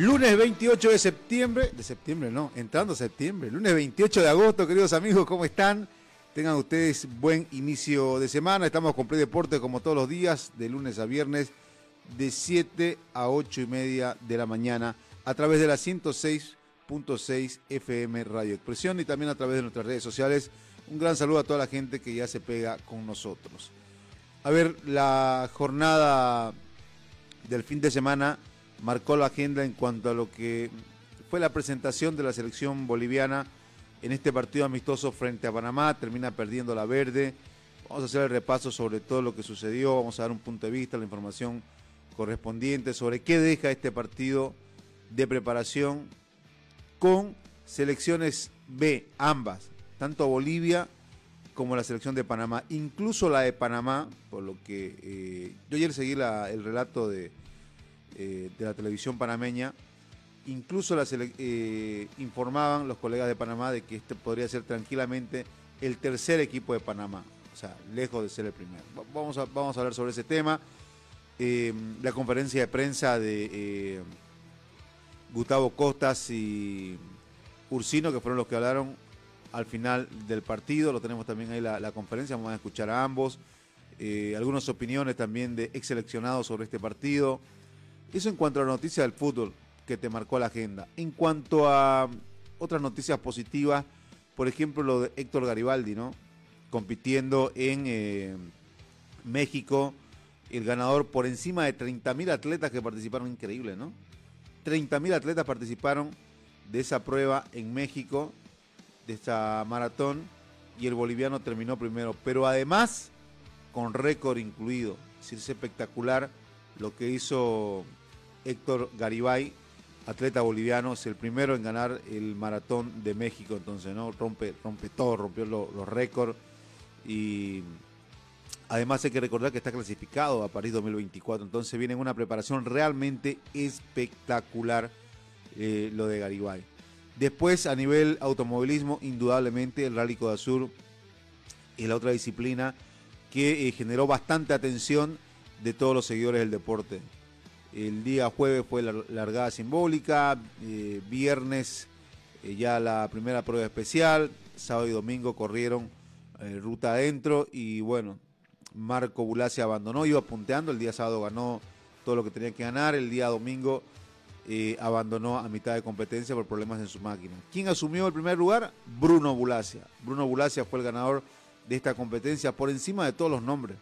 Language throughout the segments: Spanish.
Lunes 28 de septiembre, de septiembre no, entrando septiembre, lunes 28 de agosto, queridos amigos, ¿cómo están? Tengan ustedes buen inicio de semana, estamos con Play Deporte como todos los días, de lunes a viernes, de 7 a 8 y media de la mañana, a través de la 106.6 FM Radio Expresión y también a través de nuestras redes sociales. Un gran saludo a toda la gente que ya se pega con nosotros. A ver, la jornada del fin de semana marcó la agenda en cuanto a lo que fue la presentación de la selección boliviana en este partido amistoso frente a Panamá. Termina perdiendo la verde. Vamos a hacer el repaso sobre todo lo que sucedió. Vamos a dar un punto de vista, la información correspondiente sobre qué deja este partido de preparación con selecciones B, ambas, tanto Bolivia como la selección de Panamá, incluso la de Panamá, por lo que eh, yo ayer seguí el relato de, eh, de la televisión panameña, incluso eh, informaban los colegas de Panamá de que este podría ser tranquilamente el tercer equipo de Panamá, o sea, lejos de ser el primero. Vamos a, vamos a hablar sobre ese tema. Eh, la conferencia de prensa de Gustavo Costas y Ursino, que fueron los que hablaron al final del partido, lo tenemos también ahí la conferencia, vamos a escuchar a ambos. algunas opiniones también de ex seleccionados sobre este partido. Eso en cuanto a la noticia del fútbol que te marcó la agenda. En cuanto a otras noticias positivas, por ejemplo lo de Héctor Garibaldi, ¿no? Compitiendo en eh, México, el ganador por encima de 30.000 atletas que participaron, increíble, ¿no? 30.000 atletas participaron de esa prueba en México, de esta maratón, y el boliviano terminó primero, pero además con récord incluido. Es es espectacular lo que hizo Héctor Garibay, atleta boliviano, es el primero en ganar el maratón de México, entonces, ¿no? Rompe, rompe todo, rompió los récords y además hay que recordar que está clasificado a París 2024, entonces viene una preparación realmente espectacular eh, lo de Garibay. Después, a nivel automovilismo, indudablemente el Rally Sur es la otra disciplina que eh, generó bastante atención de todos los seguidores del deporte. El día jueves fue la largada simbólica, eh, viernes eh, ya la primera prueba especial, sábado y domingo corrieron eh, ruta adentro y bueno, Marco Bulasi abandonó, iba punteando, el día sábado ganó todo lo que tenía que ganar, el día domingo abandonó a mitad de competencia por problemas en su máquina. ¿Quién asumió el primer lugar? Bruno Bulacia. Bruno Bulacia fue el ganador de esta competencia por encima de todos los nombres.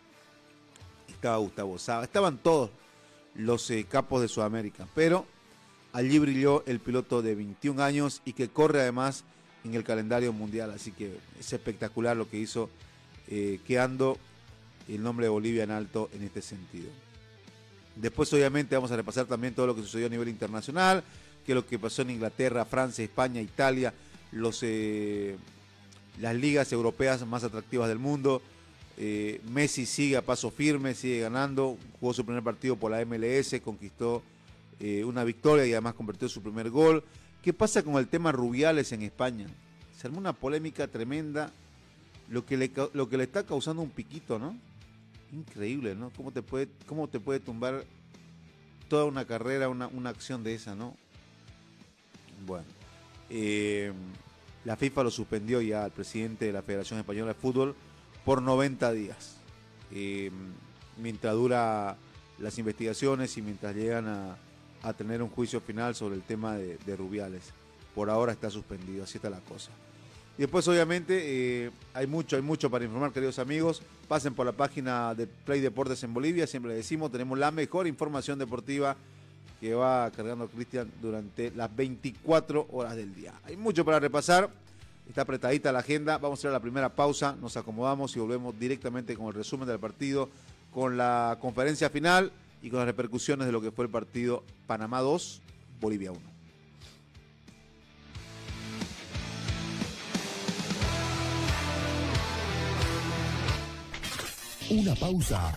Estaba Gustavo Saba, estaban todos los eh, capos de Sudamérica. Pero allí brilló el piloto de 21 años y que corre además en el calendario mundial. Así que es espectacular lo que hizo, eh, quedando el nombre de Bolivia en alto en este sentido. Después obviamente vamos a repasar también todo lo que sucedió a nivel internacional, que es lo que pasó en Inglaterra, Francia, España, Italia, los, eh, las ligas europeas más atractivas del mundo. Eh, Messi sigue a paso firme, sigue ganando, jugó su primer partido por la MLS, conquistó eh, una victoria y además convirtió su primer gol. ¿Qué pasa con el tema Rubiales en España? Se armó una polémica tremenda, lo que le, lo que le está causando un piquito, ¿no? Increíble, ¿no? ¿Cómo te puede, cómo te puede tumbar toda una carrera, una, acción de esa, ¿no? Bueno, eh, la FIFA lo suspendió ya al presidente de la Federación Española de Fútbol por 90 días. Eh, mientras dura las investigaciones y mientras llegan a, tener un juicio final sobre el tema de, Rubiales. Por ahora está suspendido, así está la cosa. Y después, obviamente, eh, hay mucho, hay mucho para informar, queridos amigos. Pasen por la página de Play Deportes en Bolivia. Siempre decimos, tenemos la mejor información deportiva que va cargando Cristian durante las 24 horas del día. Hay mucho para repasar. Está apretadita la agenda. Vamos a hacer la primera pausa. Nos acomodamos y volvemos directamente con el resumen del partido, con la conferencia final y con las repercusiones de lo que fue el partido Panamá 2, Bolivia 1. Una pausa.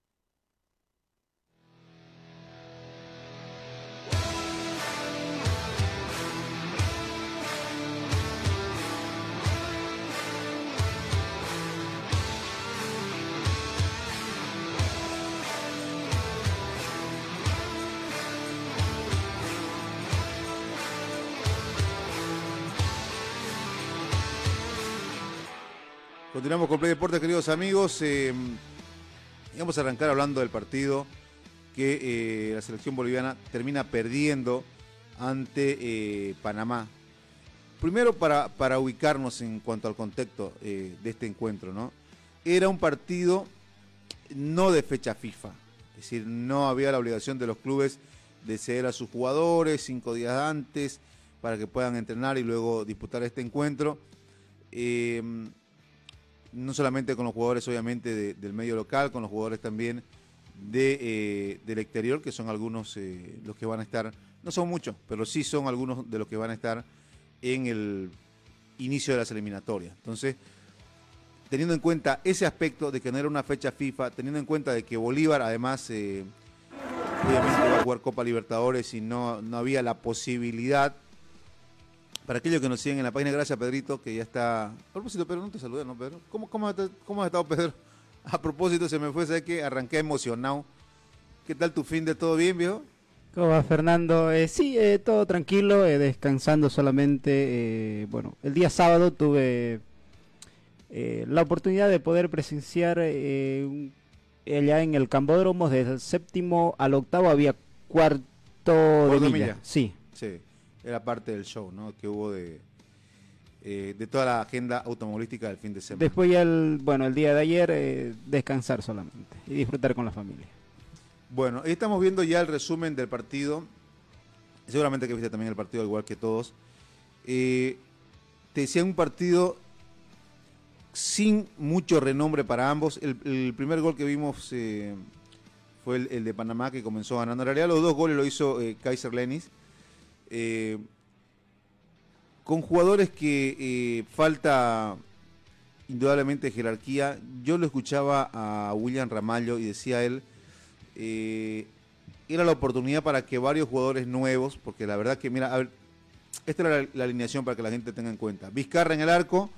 Continuamos con Play Deportes, queridos amigos. Eh, vamos a arrancar hablando del partido que eh, la selección boliviana termina perdiendo ante eh, Panamá. Primero para, para ubicarnos en cuanto al contexto de este encuentro, ¿no? Era un partido no de fecha FIFA, es decir, no había la obligación de los clubes de ceder a sus jugadores cinco días antes para que puedan entrenar y luego disputar este encuentro. Eh, no solamente con los jugadores obviamente de- del medio local, con los jugadores también de, eh, del exterior, que son algunos eh, los que van a estar, no son muchos, pero sí son algunos de los que van a estar en el inicio de las eliminatorias. Entonces, teniendo en cuenta ese aspecto de que no era una fecha FIFA, teniendo en cuenta de que Bolívar además eh, obviamente va a jugar Copa Libertadores y no, no había la posibilidad para aquellos que nos siguen en la página, gracias Pedrito, que ya está. A propósito, Pedro, no te saludé, ¿no, Pedro? ¿Cómo, cómo, has, cómo has estado, Pedro? A propósito, se me fue, ¿sabes que Arranqué emocionado. ¿Qué tal tu fin de todo bien, viejo? ¿Cómo va Fernando? Eh, sí, eh, todo tranquilo, eh, descansando solamente. eh, bueno, el día sábado tuve eh, la oportunidad de poder presenciar eh, allá en el Cambódromo, desde el séptimo al octavo había cuarto de milla. Sí, Sí, era parte del show, ¿no? Que hubo de, eh, de toda la agenda automovilística del fin de semana. después ya el, bueno, el día de ayer eh, descansar solamente y disfrutar con la familia. Bueno, ahí estamos viendo ya el resumen del partido. Seguramente que viste también el partido, igual que todos. Eh, te decía un partido sin mucho renombre para ambos. El, el primer gol que vimos eh, fue el, el de Panamá, que comenzó ganando. En realidad, los dos goles lo hizo Kaiser Lenis. Eh, con jugadores que eh, falta indudablemente jerarquía. Yo lo escuchaba a William Ramallo y decía él, eh, era la oportunidad para que varios jugadores nuevos, porque la verdad que, mira, esta era la, alineación para que la gente tenga en cuenta. Vizcarra en el arco,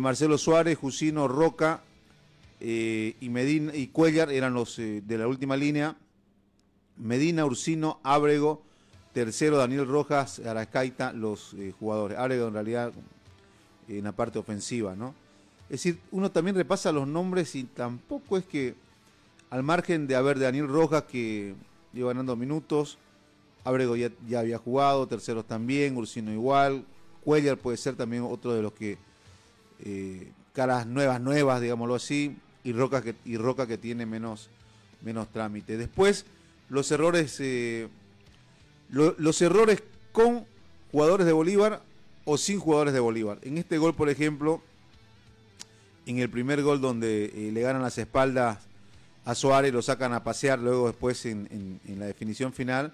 Marcelo Suárez, Jusino, Roca y Medina y Cuellar eran los de la última línea. Medina, Ursino, Ábrego, tercero Daniel Rojas, Arascaita, los eh, jugadores. Ábrego en realidad en la parte ofensiva, ¿no? Es decir, uno también repasa los nombres y tampoco es que al margen de haber Daniel Rojas que iba ganando minutos, Ábrego ya, ya había jugado, terceros también, Ursino igual, Cuellar puede ser también otro de los que eh, caras nuevas, nuevas, digámoslo así, y Roca que, y Roca que tiene menos, menos trámite. Después, los errores, eh, lo- los errores con jugadores de Bolívar o sin jugadores de Bolívar. En este gol, por ejemplo, en el primer gol donde eh, le ganan las espaldas a Suárez, lo sacan a pasear, luego después en, la definición final,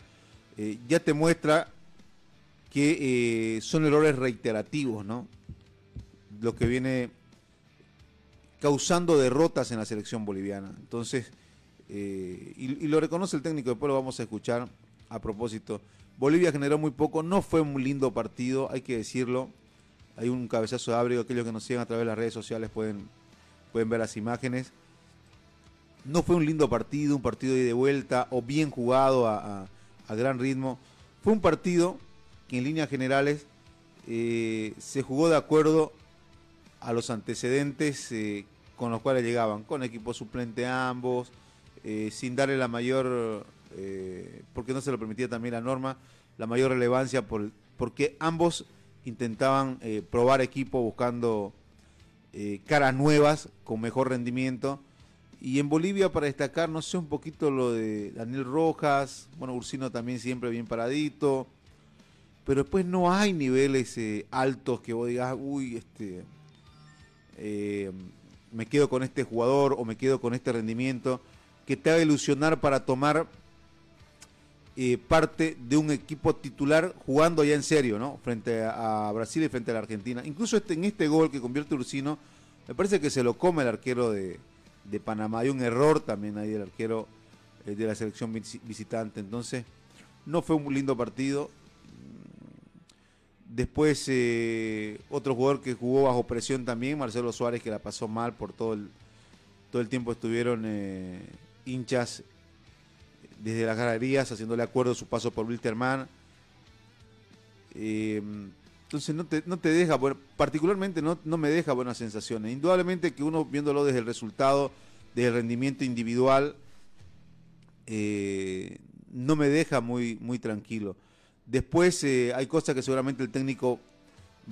eh, ya te muestra que eh, son errores reiterativos, ¿no? Lo que viene causando derrotas en la selección boliviana. Entonces, y, y lo reconoce el técnico, después lo vamos a escuchar a propósito. Bolivia generó muy poco, no fue un lindo partido, hay que decirlo. Hay un cabezazo de abrigo, aquellos que nos siguen a través de las redes sociales pueden, pueden ver las imágenes. No fue un lindo partido, un partido de vuelta o bien jugado a gran ritmo. Fue un partido que en líneas generales eh, se jugó de acuerdo a los antecedentes eh, con los cuales llegaban, con equipo suplente ambos, eh, sin darle la mayor, eh, porque no se lo permitía también la norma, la mayor relevancia por, porque ambos intentaban eh, probar equipo buscando eh, caras nuevas con mejor rendimiento. Y en Bolivia, para destacar, no sé, un poquito lo de Daniel Rojas, bueno, Ursino también siempre bien paradito, pero después no hay niveles altos que vos digas, uy, este, me quedo con este jugador o me quedo con este rendimiento, que te haga ilusionar para tomar eh, parte de un equipo titular jugando ya en serio, ¿no? Frente a, Brasil y frente a la Argentina. Incluso este, en este gol que convierte Ursino, me parece que se lo come el arquero de, de Panamá. Hay un error también ahí del arquero eh, de la selección visi- visitante. Entonces, no fue un lindo partido. Después, eh, otro jugador que jugó bajo presión también, Marcelo Suárez, que la pasó mal por todo el, todo el tiempo estuvieron hinchas desde las galerías haciéndole acuerdo su paso por Wilterman. Eh, entonces no te, no te deja, bueno, particularmente no, no me deja buenas sensaciones. Indudablemente que uno viéndolo desde el resultado, desde el rendimiento individual, eh, no me deja muy, muy tranquilo. Después eh, hay cosas que seguramente el técnico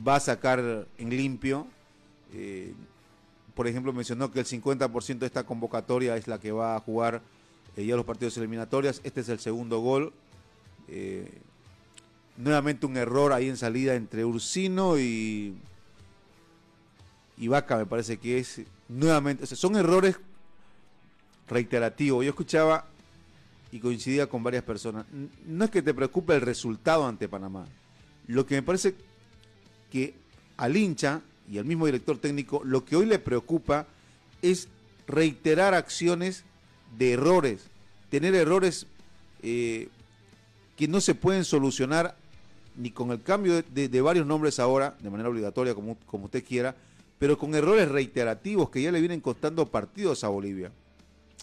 va a sacar en limpio. Por ejemplo, mencionó que el 50% de esta convocatoria es la que va a jugar eh, ya los partidos eliminatorios. Este es el segundo gol. Eh, nuevamente un error ahí en salida entre Ursino y, y Vaca, me parece que es. Nuevamente, o sea, son errores reiterativos. Yo escuchaba y coincidía con varias personas. No es que te preocupe el resultado ante Panamá. Lo que me parece que al hincha y al mismo director técnico, lo que hoy le preocupa es reiterar acciones de errores, tener errores eh, que no se pueden solucionar ni con el cambio de, varios nombres ahora, de manera obligatoria, como, como usted quiera, pero con errores reiterativos que ya le vienen costando partidos a Bolivia.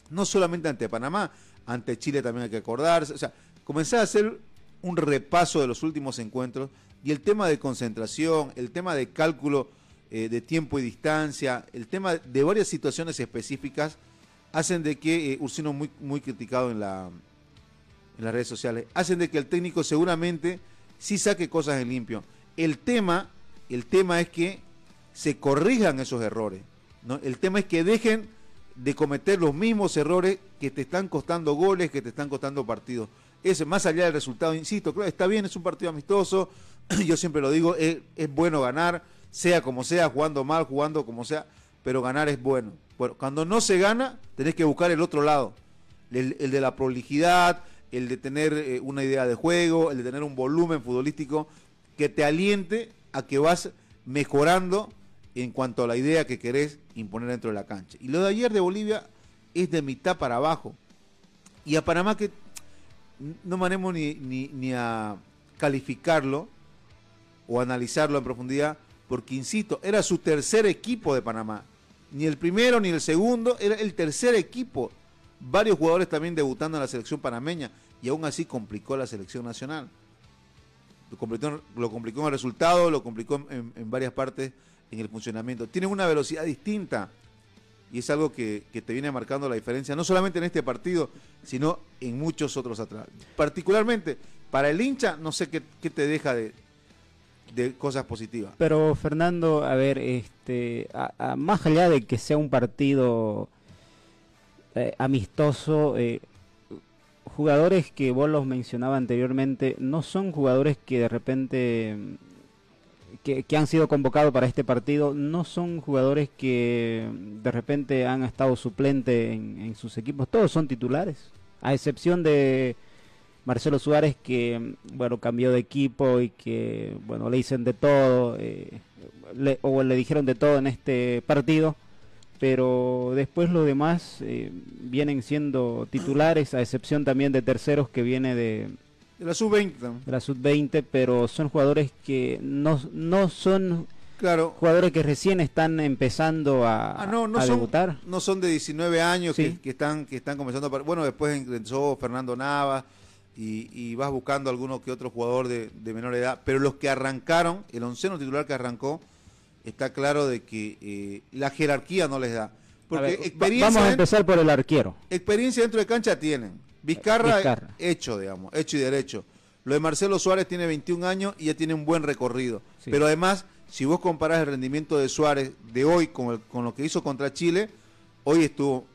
No solamente ante Panamá, ante Chile también hay que acordarse, o sea, comenzar a hacer un repaso de los últimos encuentros y el tema de concentración, el tema de cálculo eh, de tiempo y distancia, el tema de varias situaciones específicas hacen de que eh, Ursino muy muy criticado en la en las redes sociales, hacen de que el técnico seguramente sí saque cosas en limpio. El tema, el tema es que se corrijan esos errores, ¿no? El tema es que dejen de cometer los mismos errores que te están costando goles, que te están costando partidos. Es más allá del resultado, insisto, claro, está bien, es un partido amistoso, yo siempre lo digo, es, es bueno ganar, sea como sea, jugando mal, jugando como sea, pero ganar es bueno. Bueno, cuando no se gana, tenés que buscar el otro lado, el, de la prolijidad, el de tener eh, una idea de juego, el de tener un volumen futbolístico que te aliente a que vas mejorando en cuanto a la idea que querés imponer dentro de la cancha. Y lo de ayer de Bolivia es de mitad para abajo. Y a Panamá que no manemos ni, ni, ni a calificarlo o analizarlo en profundidad, porque insisto, era su tercer equipo de Panamá. Ni el primero ni el segundo, era el tercer equipo. Varios jugadores también debutando en la selección panameña y aún así complicó la selección nacional. Lo complicó, lo complicó en el resultado, lo complicó en, varias partes en el funcionamiento. Tienen una velocidad distinta y es algo que, que, te viene marcando la diferencia, no solamente en este partido, sino en muchos otros atrás. Particularmente para el hincha, no sé qué, qué te deja de, de, cosas positivas. Pero Fernando, a ver, este, a, más allá de que sea un partido eh, amistoso, eh, jugadores que vos los mencionaba anteriormente, no son jugadores que de repente que, que, han sido convocados para este partido no son jugadores que de repente han estado suplente en, en, sus equipos, todos son titulares, a excepción de Marcelo Suárez que, bueno, cambió de equipo y que, bueno, le dicen de todo, eh, le- o le dijeron de todo en este partido, pero después los demás eh, vienen siendo titulares, a excepción también de terceros que viene de, De la sub-20 también. de la sub-20, pero son jugadores que no, no son Claro. jugadores que recién están empezando a, Ah, no, no a son, debutar. no son de 19 años que, Sí. que están que están comenzando a Bueno, después ingresó Fernando Nava y, y vas buscando alguno que otro jugador de, de menor edad, pero los que arrancaron, el onceno titular que arrancó, está claro de que eh, la jerarquía no les da. A Porque ver, va- experiencia, vamos a empezar por el arquero. experiencia dentro de cancha tienen. Vizcarra, Vizcarra. hecho, digamos, hecho y derecho. Lo de Marcelo Suárez tiene 21 años y ya tiene un buen recorrido. Sí. Pero además, si vos comparás el rendimiento de Suárez de hoy con, el- con lo que hizo contra Chile, hoy estuvo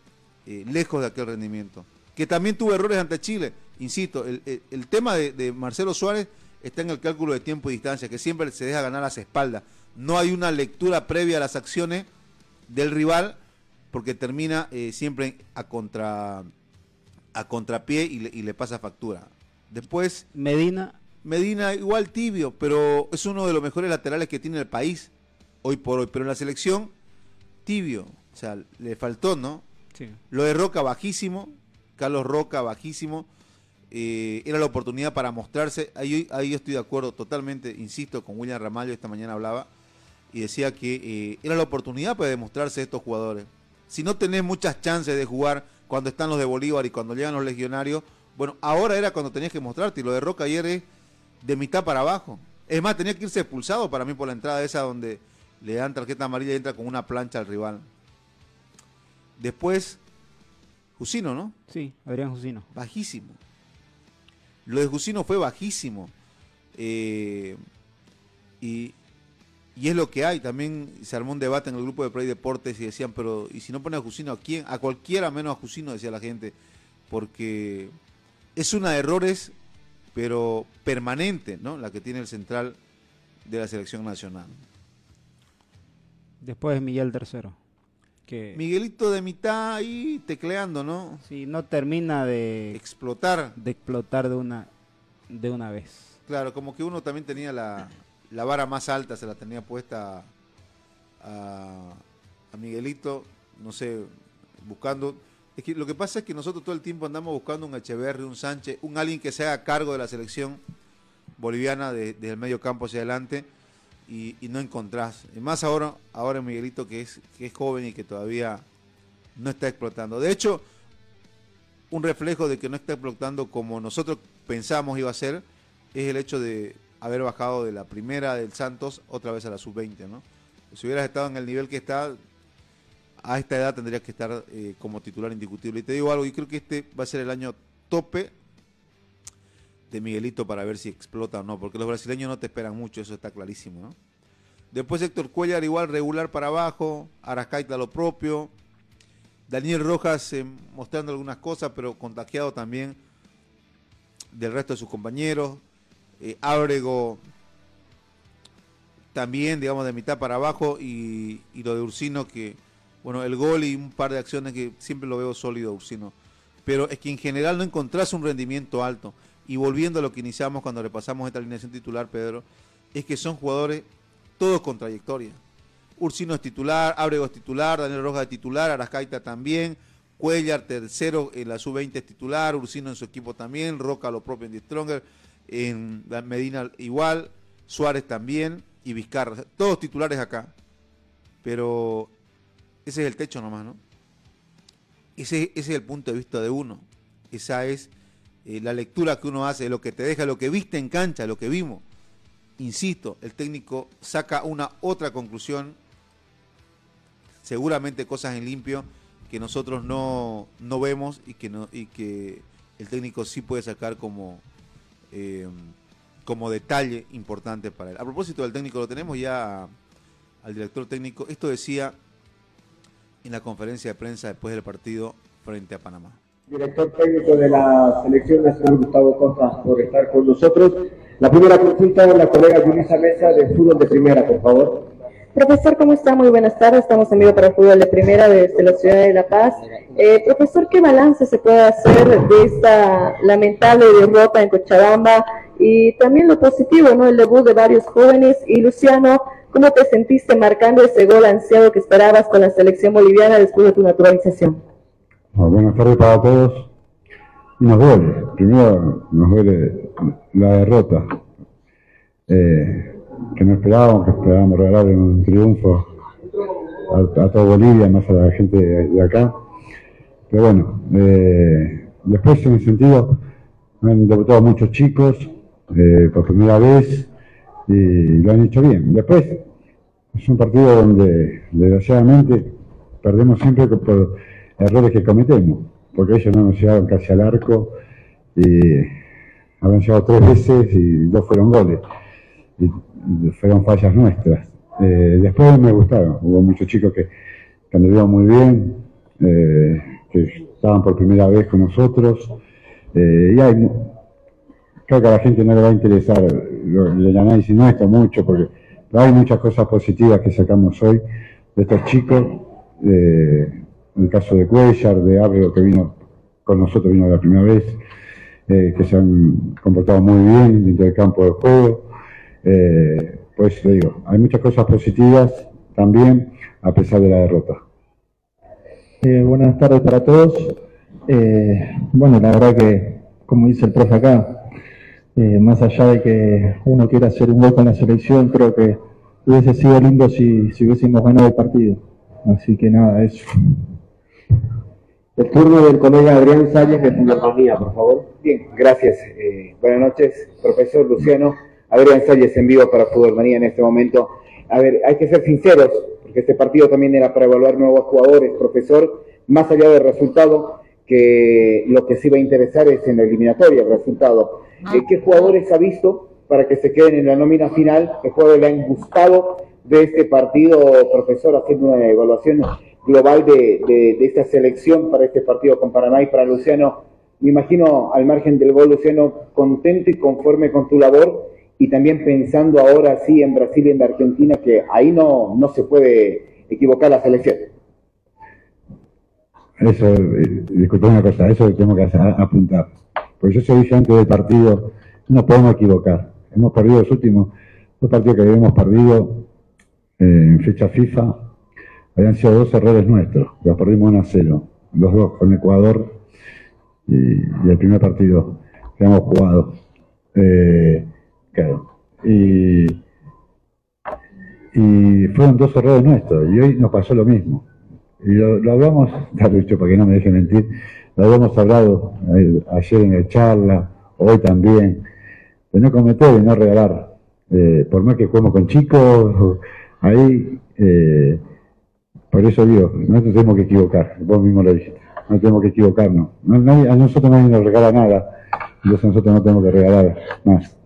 eh, lejos de aquel rendimiento. Que también tuvo errores ante Chile. Insisto, el, el- el tema de, de Marcelo Suárez está en el cálculo de tiempo y distancia, que siempre se deja ganar a las espaldas. No hay una lectura previa a las acciones del rival porque termina eh, siempre a contra a contrapié y le, y le pasa factura. Después, Medina, Medina igual tibio, pero es uno de los mejores laterales que tiene el país hoy por hoy. Pero en la selección, tibio. O sea, le faltó, ¿no? Lo de Roca bajísimo, Carlos Roca bajísimo. Eh, era la oportunidad para mostrarse. Ahí, ahí yo estoy de acuerdo totalmente, insisto, con William Ramallo, esta mañana hablaba, y decía que eh, era la oportunidad para demostrarse estos jugadores. Si no tenés muchas chances de jugar cuando están los de Bolívar y cuando llegan los legionarios, bueno, ahora era cuando tenías que mostrarte, y lo de Roca ayer es de mitad para abajo. Es más, tenía que irse expulsado para mí por la entrada esa donde le dan tarjeta amarilla y entra con una plancha al rival. Después, Jusino, ¿no? sí, Adrián Jusino. Bajísimo. Lo de Jusino fue bajísimo. Eh, y, y es lo que hay. También se armó un debate en el grupo de Play Deportes y decían, pero ¿y si no pone a Jusino a quién? A cualquiera menos a Jusino, decía la gente. Porque es una de errores, pero permanente, ¿no? La que tiene el central de la selección nacional. Después Miguel Tercero. Que Miguelito de mitad ahí tecleando, ¿no? sí, no termina de, Explotar. de explotar de una, de una vez. Claro, como que uno también tenía la, la vara más alta, se la tenía puesta a, a Miguelito, no sé, buscando. Es que lo que pasa es que nosotros todo el tiempo andamos buscando un Echeverri, un Sánchez, un alguien que se haga cargo de la selección boliviana de- desde el medio campo hacia adelante y, no encontrás. Y más ahora, ahora Miguelito que es, que es joven y que todavía no está explotando. De hecho, un reflejo de que no está explotando como nosotros pensamos iba a ser, es el hecho de haber bajado de la primera del Santos otra vez a la sub-20, ¿no? Si hubieras estado en el nivel que está, a esta edad tendrías que estar eh, como titular indiscutible. Y te digo algo, yo creo que este va a ser el año tope de Miguelito para ver si explota o no, porque los brasileños no te esperan mucho, eso está clarísimo, ¿no? Después Héctor Cuellar igual regular para abajo, Arascaita lo propio, Daniel Rojas eh, mostrando algunas cosas, pero contagiado también del resto de sus compañeros. Eh, Ábrego también, digamos, de mitad para abajo. Y, y lo de Ursino, que, bueno, el gol y un par de acciones que siempre lo veo sólido, Ursino. Pero es que en general no encontrás un rendimiento alto. Y volviendo a lo que iniciamos cuando repasamos esta alineación titular, Pedro, es que son jugadores todos con trayectoria. Ursino es titular, Ábrego es titular, Daniel Rojas es titular, Arascaita también, Cuellar tercero en la sub-20 es titular, Ursino en su equipo también, Roca lo propio en The Stronger, en Medina igual, Suárez también y Vizcarra, todos titulares acá. Pero ese es el techo nomás, ¿no? Ese, ese es el punto de vista de uno. Esa es eh, la lectura que uno hace, lo que te deja, lo que viste en cancha, lo que vimos. Insisto, el técnico saca una otra conclusión, seguramente cosas en limpio que nosotros no, no vemos y que, el técnico sí puede sacar como, eh, como detalle importante para él. A propósito del técnico, lo tenemos ya al director técnico. Esto decía en la conferencia de prensa después del partido frente a Panamá. Director técnico de la selección nacional Gustavo Costa por estar con nosotros. La primera consulta la colega Yulisa Mesa de Fútbol de Primera, por favor. Profesor, ¿cómo está? Muy buenas tardes. Estamos en para el fútbol de primera desde la ciudad de La Paz. Eh, profesor, ¿qué balance se puede hacer de esta lamentable derrota en Cochabamba? Y también lo positivo, ¿no? El debut de varios jóvenes. Y Luciano, ¿cómo te sentiste marcando ese gol ansiado que esperabas con la selección boliviana después de tu naturalización? Buenas tardes para todos. Nos duele, primero nos duele la derrota, eh, que no esperábamos, que esperábamos regalarle un triunfo a, a toda Bolivia, más a la gente de, de acá. Pero bueno, eh, después en el sentido, han debutado muchos chicos eh, por primera vez y lo han hecho bien. Después es un partido donde desgraciadamente perdemos siempre por errores que cometemos, porque ellos no nos llegaron casi al arco y habían llegado tres veces y dos fueron goles. Y fueron fallas nuestras. Eh, después me gustaron, hubo muchos chicos que, que anduvieron muy bien, eh, que estaban por primera vez con nosotros. Eh, y hay, creo que a la gente no le va a interesar el análisis nuestro mucho, porque hay muchas cosas positivas que sacamos hoy de estos chicos. eh, el caso de Cuellar, de Ábrego, que vino con nosotros, vino la primera vez, eh, que se han comportado muy bien dentro del campo de juego. Eh, pues le digo, hay muchas cosas positivas también, a pesar de la derrota. Eh, buenas tardes para todos. Bueno, la verdad que, como dice el profe acá, más allá de que uno quiera hacer un gol con la selección, creo que hubiese sido lindo si, si hubiésemos ganado el partido. Así que nada, eso. El turno del colega Adrián Salles de Fundación por favor. Bien, gracias. Eh, buenas noches, profesor Luciano. Adrián Salles en vivo para Fútbol Manía en este momento. A ver, hay que ser sinceros, porque este partido también era para evaluar nuevos jugadores, profesor, más allá del resultado, que lo que sí va a interesar es en la eliminatoria el resultado. Eh, ¿Qué jugadores ha visto para que se queden en la nómina final? ¿Qué jugadores le han gustado de este partido, profesor, haciendo una evaluación global de, de- esta selección para este partido con Paraná y para Luciano? Me imagino, al margen del gol, Luciano, contento y conforme con tu labor y también pensando ahora sí en Brasil y en Argentina, que ahí no, no se puede equivocar la selección. Eso, eh, disculpe una cosa, eso tengo que apuntar. Porque yo se dije antes del partido, no podemos equivocar. Hemos perdido los últimos dos partidos que habíamos perdido eh, en fecha FIFA, habían sido dos errores nuestros, los perdimos 1 a 0, los dos con Ecuador y, el primer partido que hemos jugado. Eh. Y, y fueron dos errores nuestros, y hoy nos pasó lo mismo. Y lo, lo hablamos, dicho para que no me deje mentir, lo habíamos hablado ayer en la charla, hoy también, de no cometer y no regalar. Eh, por más que juguemos con chicos, ahí, eh, por eso digo, nosotros tenemos que equivocar, vos mismo lo dijiste, no tenemos que equivocarnos. No, nadie- a nosotros nadie nos regala nada, entonces nosotros no tenemos que regalar más.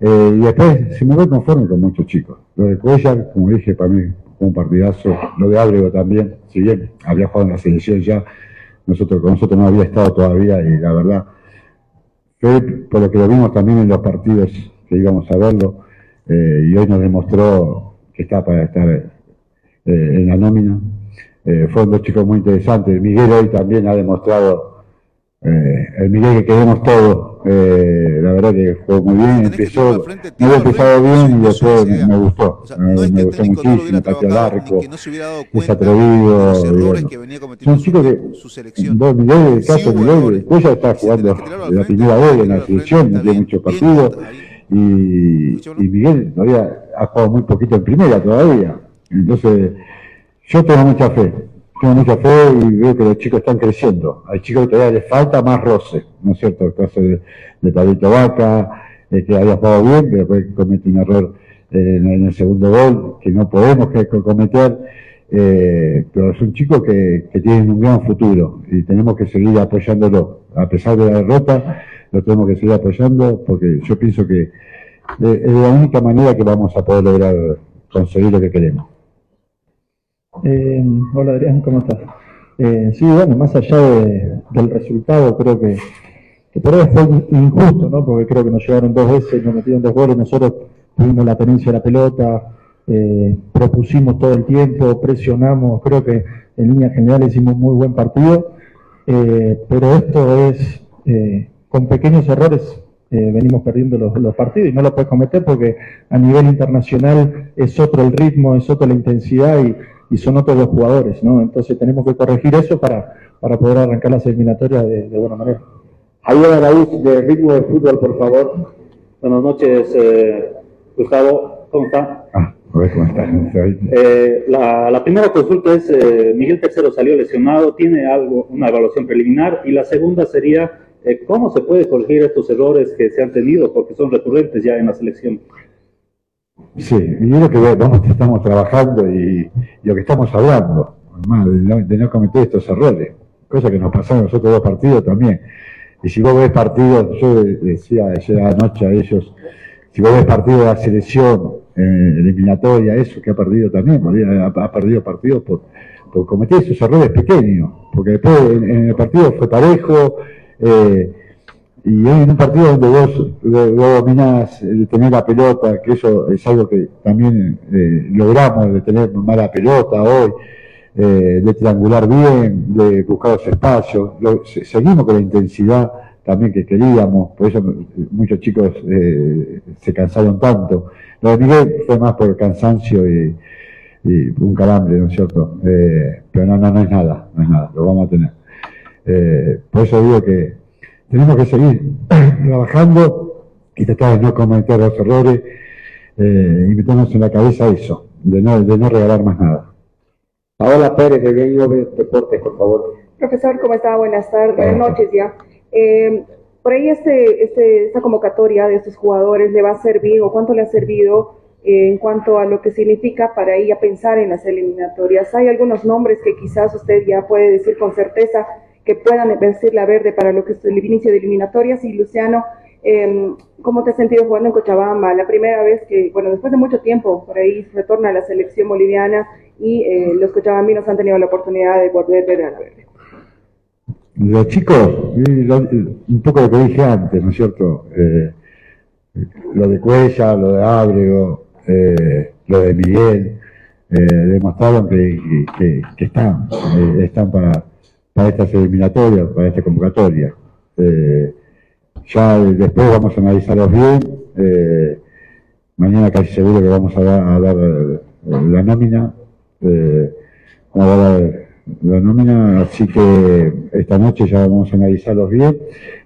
Eh, y después, si me voy conforme con muchos chicos. Lo de Cuellar, como dije, para mí un partidazo. Lo de Ábrego también, si bien había jugado en la selección ya, nosotros, con nosotros no había estado todavía y la verdad, fue por lo que lo vimos también en los partidos que íbamos a verlo, eh, y hoy nos demostró que está para estar en la nómina. Eh, fueron dos chicos muy interesantes. Miguel hoy también ha demostrado eh, el Miguel que queremos todos. Eh, la verdad que jugó muy bien, empezó, no había empezado bien y después me, gustó. me, gustó muchísimo, pateó al arco, es atrevido. Son chicos que, dos Miguel, el caso Miguel, Cuella está jugando la primera vez en la selección, no tiene muchos partidos. Y, y Miguel todavía ha jugado muy poquito en primera todavía. Entonces, yo tengo mucha fe, tengo mucha fe y veo que los chicos están creciendo. Hay chicos que todavía les falta más roce, ¿no es cierto? El caso de, de Pablito Vaca, que había jugado bien, pero después comete un error eh, en, el segundo gol, que no podemos que- cometer. eh, pero son chicos que, que tienen un gran futuro y tenemos que seguir apoyándolo. A pesar de la derrota, lo tenemos que seguir apoyando porque yo pienso que eh, es la única manera que vamos a poder lograr conseguir lo que queremos. Eh, hola Adrián, ¿cómo estás? Eh, sí, bueno, más allá de- del resultado, creo que, por ahí fue injusto, ¿no? Porque creo que nos llegaron dos veces, nos metieron dos goles, nosotros tuvimos la tenencia de la pelota, eh, propusimos todo el tiempo, presionamos, creo que en línea general hicimos muy buen partido, eh, pero esto es, eh, con pequeños errores eh, venimos perdiendo los, los partidos y no lo puedes cometer porque a nivel internacional es otro el ritmo, es otra la intensidad y, y son otros los jugadores, ¿no? Entonces tenemos que corregir eso para, para poder arrancar las eliminatorias de, de buena manera. Javier Araúz, de Ritmo del Fútbol, por favor. Buenas noches, eh, Gustavo. ¿Cómo está? Ah, a ver cómo está. Eh, la, la primera consulta es, eh, Miguel Tercero salió lesionado, tiene algo, una evaluación preliminar, y la segunda sería, eh, ¿cómo se puede corregir estos errores que se han tenido, porque son recurrentes ya en la selección? Sí, y es lo que vamos, estamos trabajando y, lo que estamos hablando, además, de no, de no cometer estos errores, cosa que nos pasó en los otros dos partidos también. Y si vos ves partidos, yo decía ayer anoche a ellos, si vos ves partidos de la selección eh, eliminatoria, eso que ha perdido también, ha, ha perdido partidos por, por cometer esos errores pequeños, porque después en, en el partido fue parejo, eh, y hay en un partido donde vos, vos dominás de tener la pelota, que eso es algo que también eh, logramos, de tener mala pelota hoy, eh, de triangular bien, de buscar los espacios, lo- se- seguimos con la intensidad también que queríamos, por eso eh, muchos chicos eh, se cansaron tanto. Lo de Miguel fue más por cansancio y, un calambre, ¿no es cierto? Eh, pero no, no, no es nada, no es nada, lo vamos a tener. Eh, por eso digo que tenemos que seguir trabajando y tratar de no cometer los errores eh, y meternos en la cabeza eso, de no, de no regalar más nada. Paola Pérez, de Game Deportes, por favor. Profesor, ¿cómo está? Buenas tardes, buenas noches ya. Eh, por ahí este, este, esta convocatoria de estos jugadores le va a servir o cuánto le ha servido eh, en cuanto a lo que significa para ella pensar en las eliminatorias. Hay algunos nombres que quizás usted ya puede decir con certeza que puedan vestir la verde para lo que es el inicio de eliminatorias. Y Luciano, eh, ¿cómo te has sentido jugando en Cochabamba? La primera vez que, bueno, después de mucho tiempo, por ahí retorna a la selección boliviana y eh, los cochabambinos han tenido la oportunidad de volver a la verde. Los chicos, un poco lo que dije antes, ¿no es cierto? Eh, lo de Cuella, lo de Ábrego, eh, lo de Miguel, eh, demostraron que, que- que están, eh, están para, para estas eliminatorias, para esta convocatoria. Eh, ya después vamos a analizarlos bien. eh, mañana casi seguro que vamos a dar, a dar, eh, la nómina. eh, vamos a dar la nómina, así que esta noche ya vamos a analizarlos bien.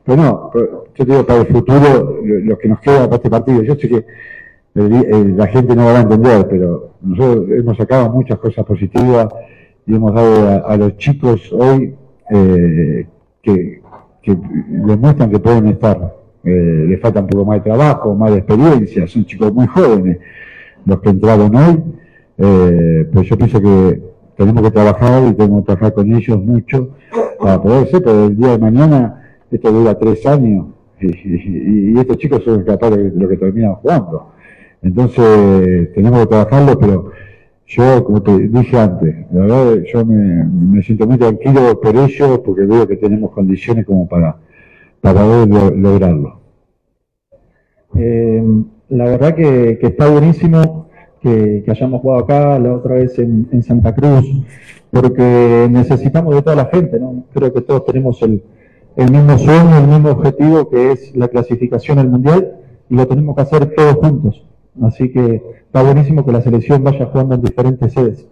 Pero no, yo digo, para el futuro, lo, que nos queda para este partido, yo sé que el di- eh, la gente no va a entender, pero nosotros hemos sacado muchas cosas positivas y hemos dado a, los chicos hoy eh, que, que demuestran que pueden estar. Eh, les falta un poco más de trabajo, más de experiencia, son chicos muy jóvenes los que entraron hoy, eh, pero yo pienso que tenemos que trabajar y tenemos que trabajar con ellos mucho para poder ser, pero el día de mañana esto dura tres años y, y- y estos chicos son capaces de lo que terminan jugando. Entonces tenemos que trabajarlo, pero yo, como te dije antes, la verdad yo me, siento muy tranquilo por ellos porque veo que tenemos condiciones como para, para poder lo- lograrlo. Eh, la verdad que, está buenísimo que, que hayamos jugado acá, la otra vez en, en Santa Cruz, porque necesitamos de toda la gente, ¿no? Creo que todos tenemos el, el mismo sueño, el mismo objetivo, que es la clasificación al Mundial, y lo tenemos que hacer todos juntos. Así que está buenísimo que la selección vaya jugando en diferentes sedes.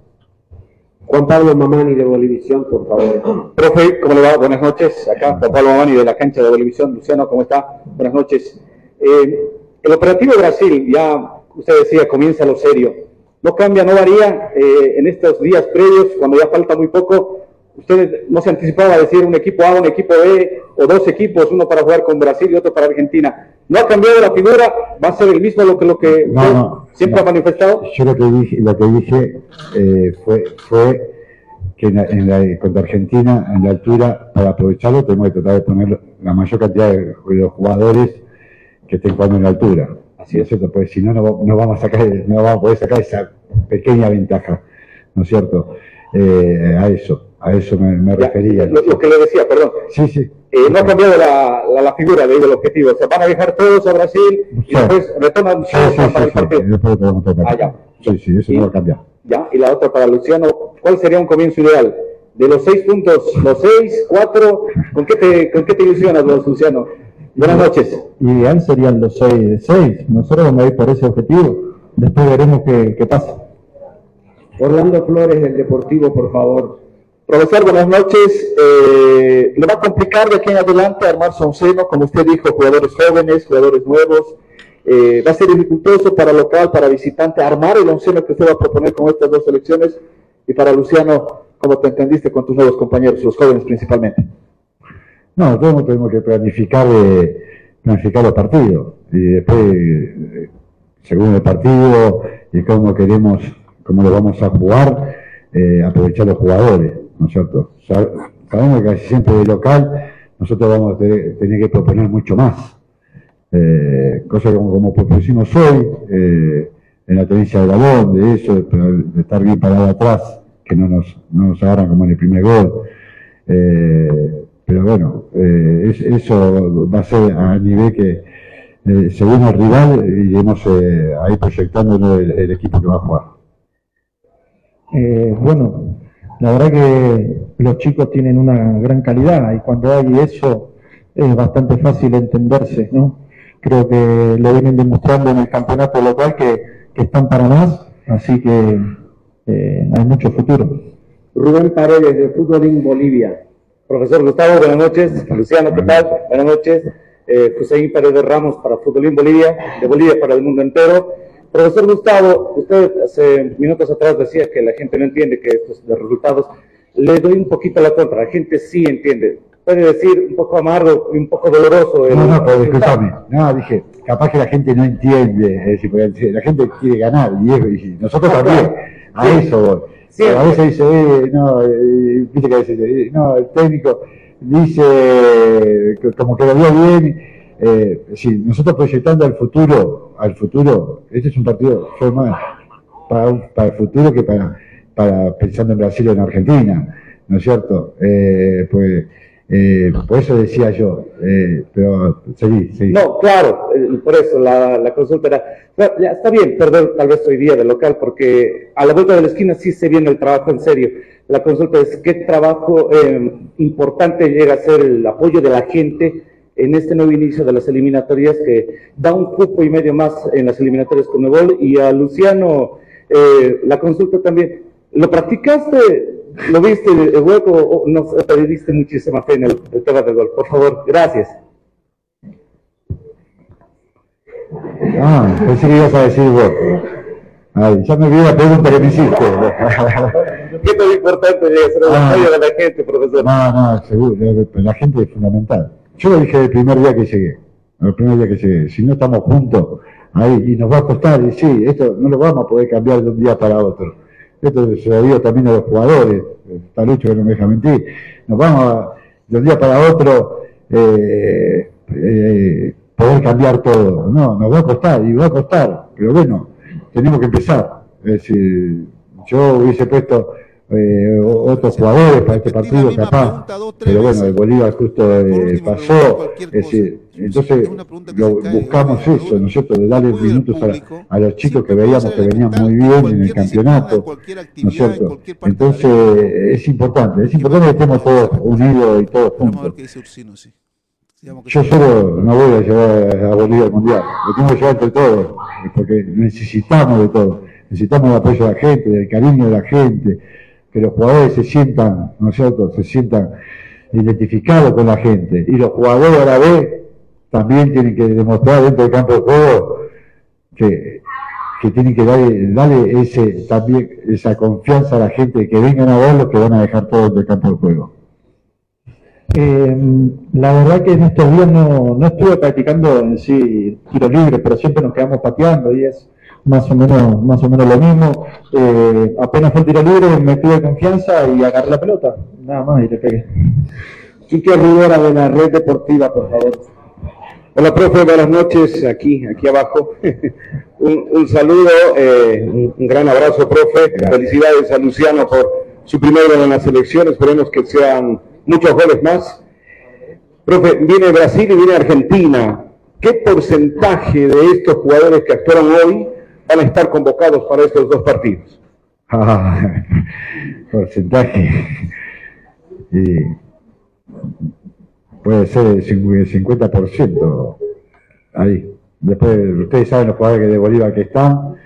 Juan Pablo Mamani, de Bolivisión, por favor. Profe, ¿cómo le va? Buenas noches. Acá Juan Pablo Mamani de la cancha de Bolivisión. Luciano, ¿cómo está? Buenas noches. Eh, el operativo Brasil, ya usted decía, comienza lo serio. No cambia, no varía eh, en estos días previos, cuando ya falta muy poco. Usted no se anticipaba a decir un equipo A, un equipo B o dos equipos, uno para jugar con Brasil y otro para Argentina. No ha cambiado la figura, va a ser el mismo lo que, lo que No, usted no, siempre no. ha manifestado. Yo lo que dije, lo que dije eh, fue, fue que en la, en la- contra Argentina, en la altura, para aprovecharlo, tenemos que tratar de poner la mayor cantidad de, los jugadores que estén jugando en la altura. Así es cierto, porque si no, no vamos a sacar, no vamos a poder sacar esa pequeña ventaja, ¿no es cierto? Eh, a eso. A eso me, me refería. Lo, lo que le decía, perdón. Sí, sí. Eh, no ha cambiado la, la, la figura, le digo, el objetivo. Se van a viajar todos a Brasil y Sí. después retornan Sí, sí, para sí, el sí, partido. después. Ah, ya. Sí, sí, eso no va a cambiar. Ya, y la otra para Luciano, ¿cuál sería un comienzo ideal? De los seis puntos, los seis, cuatro, ¿con qué te, con qué te ilusionas vos, Luciano? Buenas noches. Ideal serían los 6 de 6. Nosotros vamos a ir por ese objetivo. Después veremos qué, qué pasa. Orlando Flores del Deportivo, por favor. Profesor, buenas noches. Eh, ¿Le va a complicar de aquí en adelante armar su onceno, como usted dijo, jugadores jóvenes, jugadores nuevos? Eh, ¿Va a ser dificultoso para local, para visitante, armar el onceno que usted va a proponer con estas dos selecciones? Y para Luciano, ¿cómo te entendiste con tus nuevos compañeros, los jóvenes principalmente? No, todos tenemos que planificar, eh, planificar los partidos. Y después, eh, según el partido y cómo queremos, cómo lo vamos a jugar, eh, aprovechar los jugadores, ¿no es cierto? Sa- Sabemos que casi siempre de local nosotros vamos a tener, que proponer mucho más. Eh, cosa como, como propusimos hoy, eh, en la tenencia del balón, de eso, de, de estar bien parado atrás, que no nos, no nos agarran como en el primer gol. Eh, pero bueno, eh, es- eso va a ser a nivel que, eh, según el rival, iremos ahí proyectando el, el equipo que va a jugar. Bueno, la verdad que los chicos tienen una gran calidad y cuando hay eso es bastante fácil entenderse, ¿no? Creo que lo vienen demostrando en el campeonato local que, que están para más, así que eh, hay mucho futuro. Rubén Paredes de Fútbolín Bolivia. Profesor Gustavo, buenas noches. Luciano, ¿qué tal? Buenas noches. Eh, José Paredes Ramos para Futbolín Bolivia, de Bolivia para el mundo entero. Profesor Gustavo, usted hace minutos atrás decía que la gente no entiende que estos de resultados. Le doy un poquito la contra, la gente sí entiende. Puede decir un poco amargo y un poco doloroso. el No, no, pero disculpame. No, dije, capaz que la gente no entiende, es decir, la gente quiere ganar y, es- y nosotros Ah, también. claro. A Sí. eso voy. Siempre. A veces dice, eh, no, eh, viste que a veces dice, eh, no, el técnico dice que como que lo vio bien. Eh, sí, nosotros proyectando al futuro, al futuro, este es un partido fue más para, para el futuro que para, para pensando en Brasil o en Argentina, ¿no es cierto? Eh, pues, eh, por eso decía yo, eh, pero seguí, seguí. No, claro, eh, por eso la, la consulta era, bueno, ya está bien perder tal vez hoy día de local, porque a la vuelta de la esquina sí se viene el trabajo en serio. La consulta es qué trabajo eh, importante llega a ser el apoyo de la gente en este nuevo inicio de las eliminatorias que da un cupo y medio más en las eliminatorias con Nebol y a Luciano eh, la consulta también. ¿Lo practicaste? ¿Lo viste el hueco o no sé, te diste muchísima fe en el, el tema del gol? Por favor, gracias. Ah, pensé que ibas a decir vos. Ay, ya me olvidé la pregunta que me hiciste. ¿Qué tan importante ser el Ah. apoyo de la gente, profesor? No, no, seguro, la gente es fundamental. Yo lo dije el primer día que llegué, el primer día que llegué, si no estamos juntos, ahí, y nos va a costar, y sí, esto no lo vamos a poder cambiar de un día para otro. Esto se lo digo también a los jugadores, está Lucho que no me deja mentir, nos vamos a, de un día para otro, eh, eh, poder cambiar todo. No, nos va a costar, y va a costar, pero bueno, tenemos que empezar. Es decir, yo hubiese puesto eh, otros jugadores para este partido capaz, pero bueno, el Bolívar justo eh, pasó, es decir, entonces lo, buscamos eso, ¿no es cierto?, de darle minutos a, a los chicos que veíamos que venían muy bien en el campeonato, ¿no es cierto? Entonces es importante, es importante que estemos todos unidos y todos juntos. Yo solo no voy a llevar a Bolivia al Mundial, lo tengo que llevar entre todos, porque necesitamos de todo, necesitamos el apoyo de la gente, del cariño de la gente, que los jugadores se sientan, ¿no se sientan identificados con la gente, y los jugadores a la vez también tienen que demostrar dentro del campo de juego que, que tienen que darle, darle ese, también esa confianza a la gente que vengan a verlo, que van a dejar todo dentro del campo de juego. Eh, la verdad que en estos días no, no estuve practicando en sí tiro libre, pero siempre nos quedamos pateando y es más o menos, más o menos lo mismo. Eh, apenas fue el tiro libre, me tuve confianza y agarré la pelota, nada más y le pegué. Quique Rivera de la Red Deportiva, por favor. Hola, profe, buenas noches, aquí, aquí abajo. un, un saludo, eh, un, un gran abrazo, profe. Felicidades a Luciano por, su primer gol en la selección, esperemos que sean muchos goles más. Profe, viene Brasil y viene Argentina. ¿Qué porcentaje de estos jugadores que actuaron hoy van a estar convocados para estos dos partidos? Ah, porcentaje. Y puede ser el 50% ahí. Después, ustedes saben los jugadores de Bolívar que están.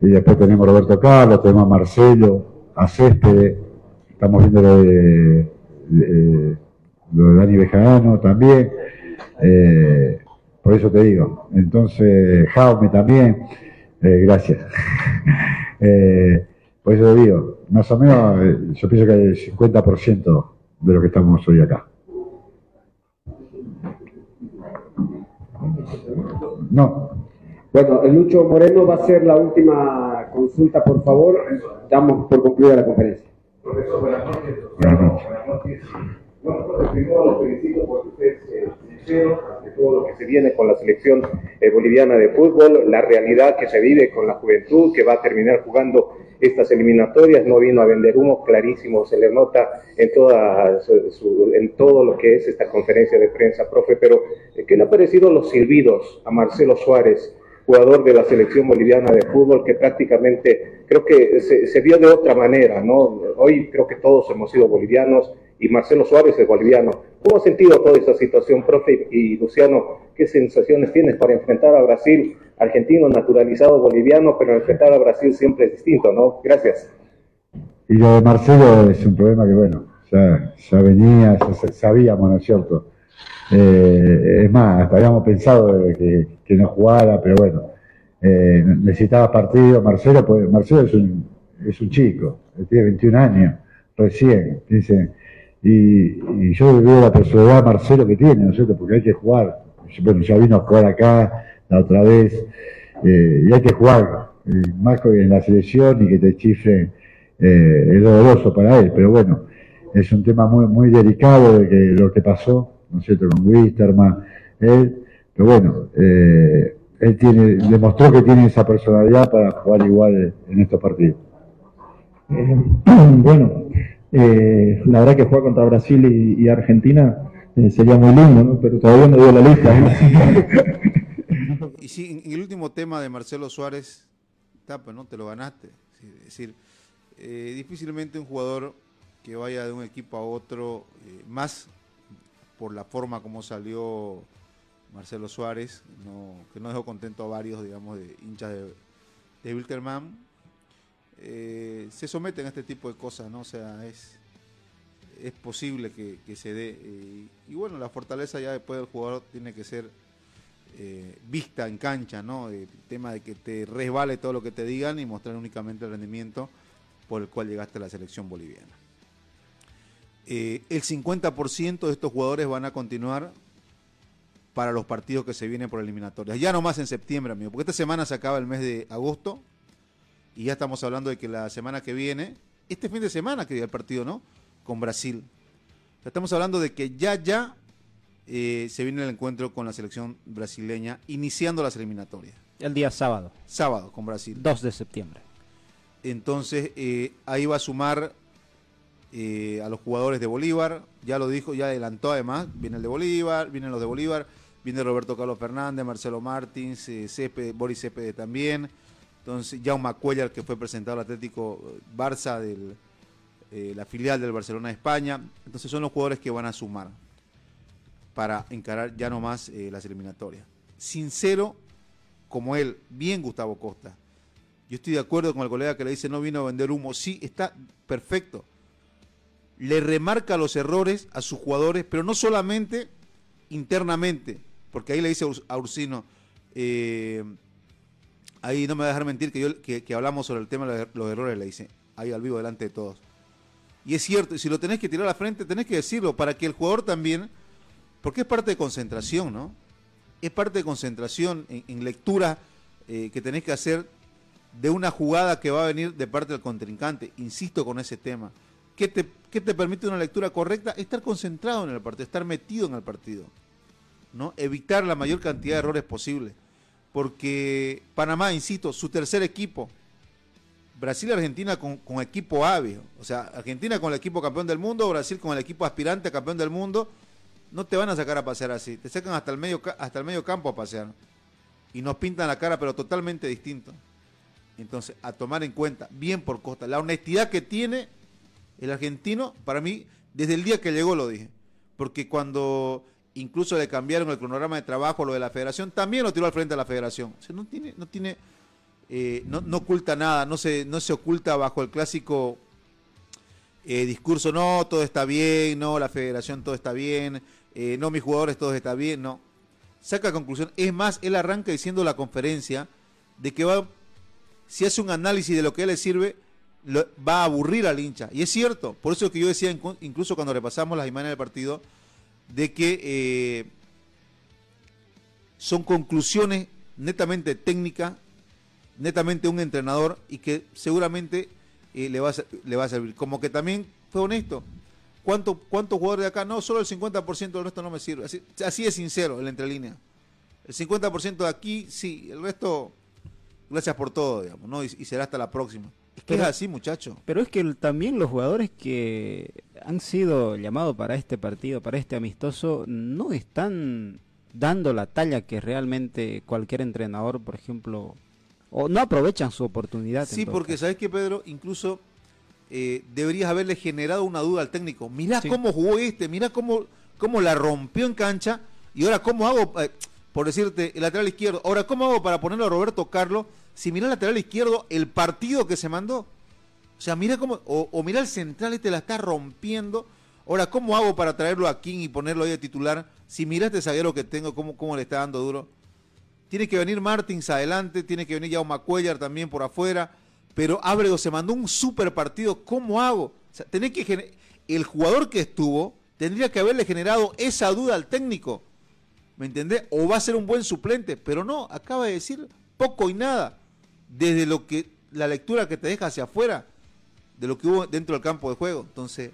Y después tenemos Roberto Carlos, tenemos a Marcelo, a Céspedes. Estamos viendo lo de, lo de Dani Bejarano también. Eh, por eso te digo. Entonces, Jaume también. Eh, gracias. Eh, por eso te digo, más o menos, eh, yo pienso que el 50% de lo que estamos hoy acá. No, Bueno, Lucho Moreno va a ser la última consulta, por favor. Damos por concluida la conferencia. Profesor, buenas noches. Buenas noches. Bueno, profe, primero los felicito porque usted es eh, todo lo que se viene con la selección eh, boliviana de fútbol, la realidad que se vive con la juventud que va a terminar jugando estas eliminatorias, no vino a vender humo, clarísimo, se le nota en, toda su- su- en todo lo que es esta conferencia de prensa, profe, pero eh, ¿qué le ha parecido los silbidos a Marcelo Suárez? jugador de la selección boliviana de fútbol que prácticamente creo que se, se vio de otra manera, ¿no? Hoy creo que todos hemos sido bolivianos y Marcelo Suárez es boliviano. ¿Cómo ha sentido toda esta situación, profe? Y Luciano, ¿qué sensaciones tienes para enfrentar a Brasil, argentino naturalizado boliviano, pero enfrentar a Brasil siempre es distinto, ¿no? Gracias. Y lo de Marcelo es un problema que, bueno, ya, ya venía, ya sa- sabíamos, ¿no es cierto? Eh, es más, habíamos pensado que, no jugara, pero bueno, eh, necesitaba partido. Marcelo, pues, Marcelo es un, es un chico, tiene 21 años, recién, dice, y, y yo veo la personalidad Marcelo que tiene, ¿no es cierto? Porque hay que jugar. Bueno, ya vino a jugar acá la otra vez, eh, y hay que jugar, eh, más que en la selección y que te chifren eh, es doloroso para él, pero bueno, es un tema muy muy delicado de que lo que pasó, ¿no es cierto?, con Wisterman, él, pero bueno, eh, él tiene, demostró que tiene esa personalidad para jugar igual en estos partidos. Bueno, eh, la verdad que jugar contra Brasil y, Argentina eh, sería muy lindo, ¿no? pero todavía no dio la lista. Y en el último tema de Marcelo Suárez, tapa, ¿no? Te lo ganaste. Es decir, eh, difícilmente un jugador que vaya de un equipo a otro, eh, más por la forma como salió Marcelo Suárez, no, que no dejó contento a varios, digamos, de hinchas de, de Wilterman, eh, se someten a este tipo de cosas, ¿no? O sea, es, es posible que, se dé. eh, y bueno, la fortaleza ya después del jugador tiene que ser eh, vista en cancha, ¿no? El tema de que te resbale todo lo que te digan y mostrar únicamente el rendimiento por el cual llegaste a la selección boliviana. El 50% de estos jugadores van a continuar para los partidos que se vienen por eliminatorias. Ya no más en septiembre, amigo, porque esta semana se acaba el mes de agosto y ya estamos hablando de que la semana que viene, este fin de semana que el partido, ¿no? Con Brasil. Ya Estamos hablando de que ya, ya eh, se viene el encuentro con la selección brasileña, iniciando las eliminatorias. El día sábado. Sábado con Brasil. 2 de septiembre. Entonces, eh, ahí va a sumar eh, a los jugadores de Bolívar. Ya lo dijo, ya adelantó además. Viene el de Bolívar, vienen los de Bolívar, viene Roberto Carlos Fernández, Marcelo Martins, Césped- Boris Cépede también. Entonces, Jaume Cuellar, que fue presentado al Atlético Barça, del, eh, la filial del Barcelona de España. Entonces, son los jugadores que van a sumar para encarar ya nomás eh, las eliminatorias. Sincero, como él, bien Gustavo Costa. Yo estoy de acuerdo con el colega que le dice no vino a vender humo. Sí, está perfecto. Le remarca los errores a sus jugadores, pero no solamente internamente, porque ahí le dice a Urs- a Ursino, eh, ahí no me va a dejar mentir que, yo, que, hablamos sobre el tema de los errores, le dice, ahí al vivo delante de todos. Y es cierto, y si lo tenés que tirar a la frente, tenés que decirlo, para que el jugador también, porque es parte de concentración, ¿no? Es parte de concentración en, en lectura eh, que tenés que hacer de una jugada que va a venir de parte del contrincante. Insisto con ese tema. ¿Qué te, qué te permite una lectura correcta? Estar concentrado en el partido, estar metido en el partido. ¿no? Evitar la mayor cantidad de errores posible. Porque Panamá, insisto, su tercer equipo Brasil y Argentina con, equipo A, viejo. O sea, Argentina con el equipo campeón del mundo, Brasil con el equipo aspirante a campeón del mundo. No te van a sacar a pasear así. Te sacan hasta el medio, hasta el medio campo a pasear. Y nos pintan la cara, pero totalmente distinto. Entonces, a tomar en cuenta, bien por Costa, la honestidad que tiene el argentino, para mí, desde el día que llegó lo dije. Porque cuando incluso le cambiaron el cronograma de trabajo, lo de la federación, también lo tiró al frente de la federación. O sea, no tiene, no tiene, eh, no, oculta nada, no se, no se oculta bajo el clásico eh, discurso, no, todo está bien, no, la federación todo está bien, eh, no, mis jugadores todo está bien, no. Saca conclusión. Es más, él arranca diciendo la conferencia de que va, si hace un análisis de lo que a le sirve, va a aburrir al hincha. Y es cierto, por eso que yo decía, incluso cuando repasamos las imágenes del partido, de que eh, son conclusiones netamente técnicas, netamente un entrenador y que seguramente eh, le, va a, le va a servir. Como que también fue honesto. ¿Cuánto, ¿Cuántos jugadores de acá? No, solo el 50% del resto no me sirve. Así, así es sincero, el entre línea. El 50% de aquí, sí. El resto, gracias por todo, digamos, ¿no? Y será hasta la próxima. Es que Pero- es así, muchacho. Pero es que también los jugadores que han sido llamados para este partido, para este amistoso, no están dando la talla que realmente cualquier entrenador, por ejemplo, o no aprovechan su oportunidad. Sí, porque caso. sabes que Pedro, incluso eh, deberías haberle generado una duda al técnico. Mirá Sí. cómo jugó este, mirá cómo, cómo la rompió en cancha y ahora cómo hago, eh, por decirte, el lateral izquierdo, ahora cómo hago para ponerlo a Roberto Carlos si mirá el lateral izquierdo el partido que se mandó. O sea, mira cómo, o, mira el central este la está rompiendo. Ahora, ¿cómo hago para traerlo a King y ponerlo ahí de titular? Si mira este zaguero que tengo, cómo, cómo le está dando duro. Tiene que venir Martins adelante, tiene que venir Jaume Cuellar también por afuera. Pero Ábrego se mandó un super partido. ¿Cómo hago? O sea, tenés que el jugador que estuvo tendría que haberle generado esa duda al técnico. ¿Me entendés? O va a ser un buen suplente. Pero no, acaba de decir poco y nada. Desde lo que la lectura que te deja hacia afuera, de lo que hubo dentro del campo de juego. Entonces,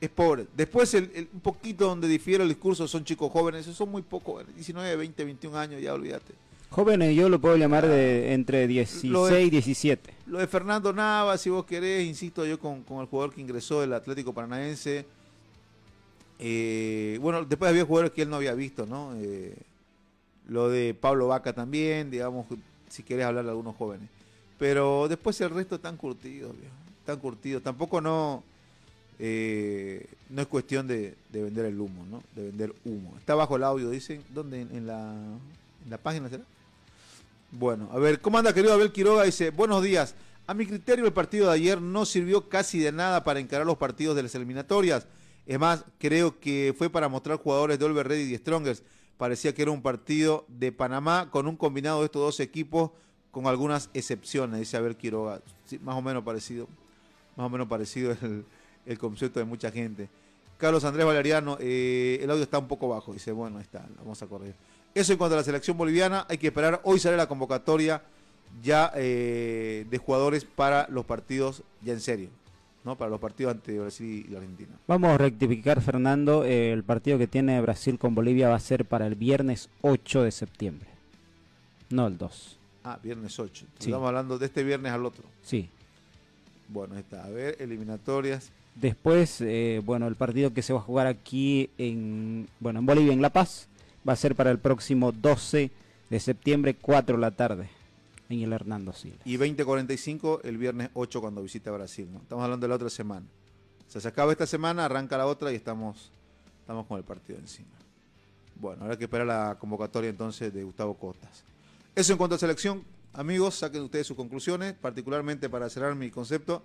es pobre. Después, el, el- un poquito donde difiere el discurso, son chicos jóvenes, son muy pocos, 19, 20, 21 años, ya olvídate. Jóvenes yo lo puedo llamar de entre 16 Lo de- y 17. Lo de Fernando Nava, si vos querés, insisto yo con, con el jugador que ingresó del Atlético Paranaense. Eh, bueno, después había jugadores que él no había visto, ¿no? Eh, lo de Pablo Vaca también, digamos, si querés hablar de algunos jóvenes. Pero después el resto están curtidos, viejo, están curtidos. Tampoco no, eh, no es cuestión de, de vender el humo, ¿no? De vender humo. Está bajo el audio, dicen. ¿Dónde? ¿En la, en la página será? Bueno, a ver, ¿cómo anda querido Abel Quiroga? Dice, buenos días. A mi criterio el partido de ayer no sirvió casi de nada para encarar los partidos de las eliminatorias. Es más, creo que fue para mostrar jugadores de Olver Ready y Strongers. Parecía que era un partido de Panamá con un combinado de estos dos equipos con algunas excepciones, dice Abel Quiroga. Más o menos parecido. Más o menos parecido el, el concepto de mucha gente. Carlos Andrés Valeriano, eh, el audio está un poco bajo. Dice, bueno, ahí está, vamos a correr. Eso en cuanto a la selección boliviana, hay que esperar. Hoy sale la convocatoria ya eh, de jugadores para los partidos ya en serio, ¿no? Para los partidos ante Brasil y Argentina. Vamos a rectificar, Fernando. eh, el partido que tiene Brasil con Bolivia va a ser para el viernes 8 de septiembre. No el 2. Ah, viernes 8. Sí. Estamos hablando de este viernes al otro. Sí. Bueno, está. A ver, eliminatorias. Después, eh, bueno, el partido que se va a jugar aquí en, bueno, en Bolivia, en La Paz, va a ser para el próximo 12 de septiembre, 4 de la tarde, en el Hernando Siles. Y 20.45 el viernes 8 cuando visita Brasil, ¿no? Estamos hablando de la otra semana. Se acaba esta semana, arranca la otra y estamos, estamos con el partido encima. Bueno, habrá que esperar la convocatoria entonces de Gustavo Costas. Eso en cuanto a selección, amigos, saquen ustedes sus conclusiones, particularmente para cerrar mi concepto.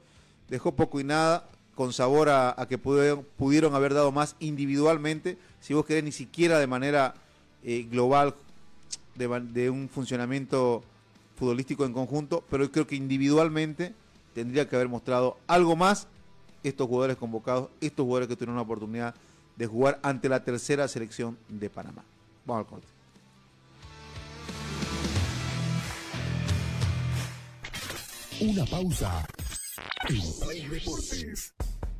Dejó poco y nada, con sabor a, que pudieron, pudieron haber dado más individualmente, si vos querés, ni siquiera de manera eh, global, de un funcionamiento futbolístico en conjunto, pero creo que individualmente tendría que haber mostrado algo más estos jugadores convocados, estos jugadores que tuvieron una oportunidad de jugar ante la tercera selección de Panamá. Vamos al corte. Una pausa Deportes.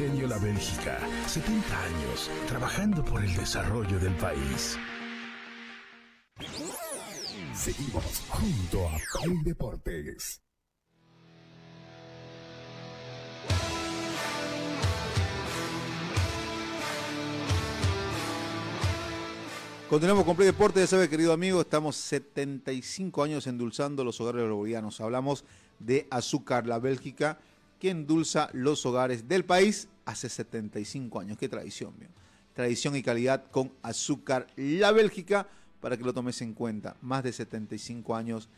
La Bélgica, 70 años trabajando por el desarrollo del país. Seguimos junto a Play Deportes. Continuamos con Play Deportes, ya sabe querido amigo, estamos 75 años endulzando los hogares bolivianos. Hablamos de Azúcar La Bélgica, que endulza los hogares del país hace 75 años. Qué tradición, mío. Tradición y calidad con Azúcar La Bélgica, para que lo tomes en cuenta. Más de 75 años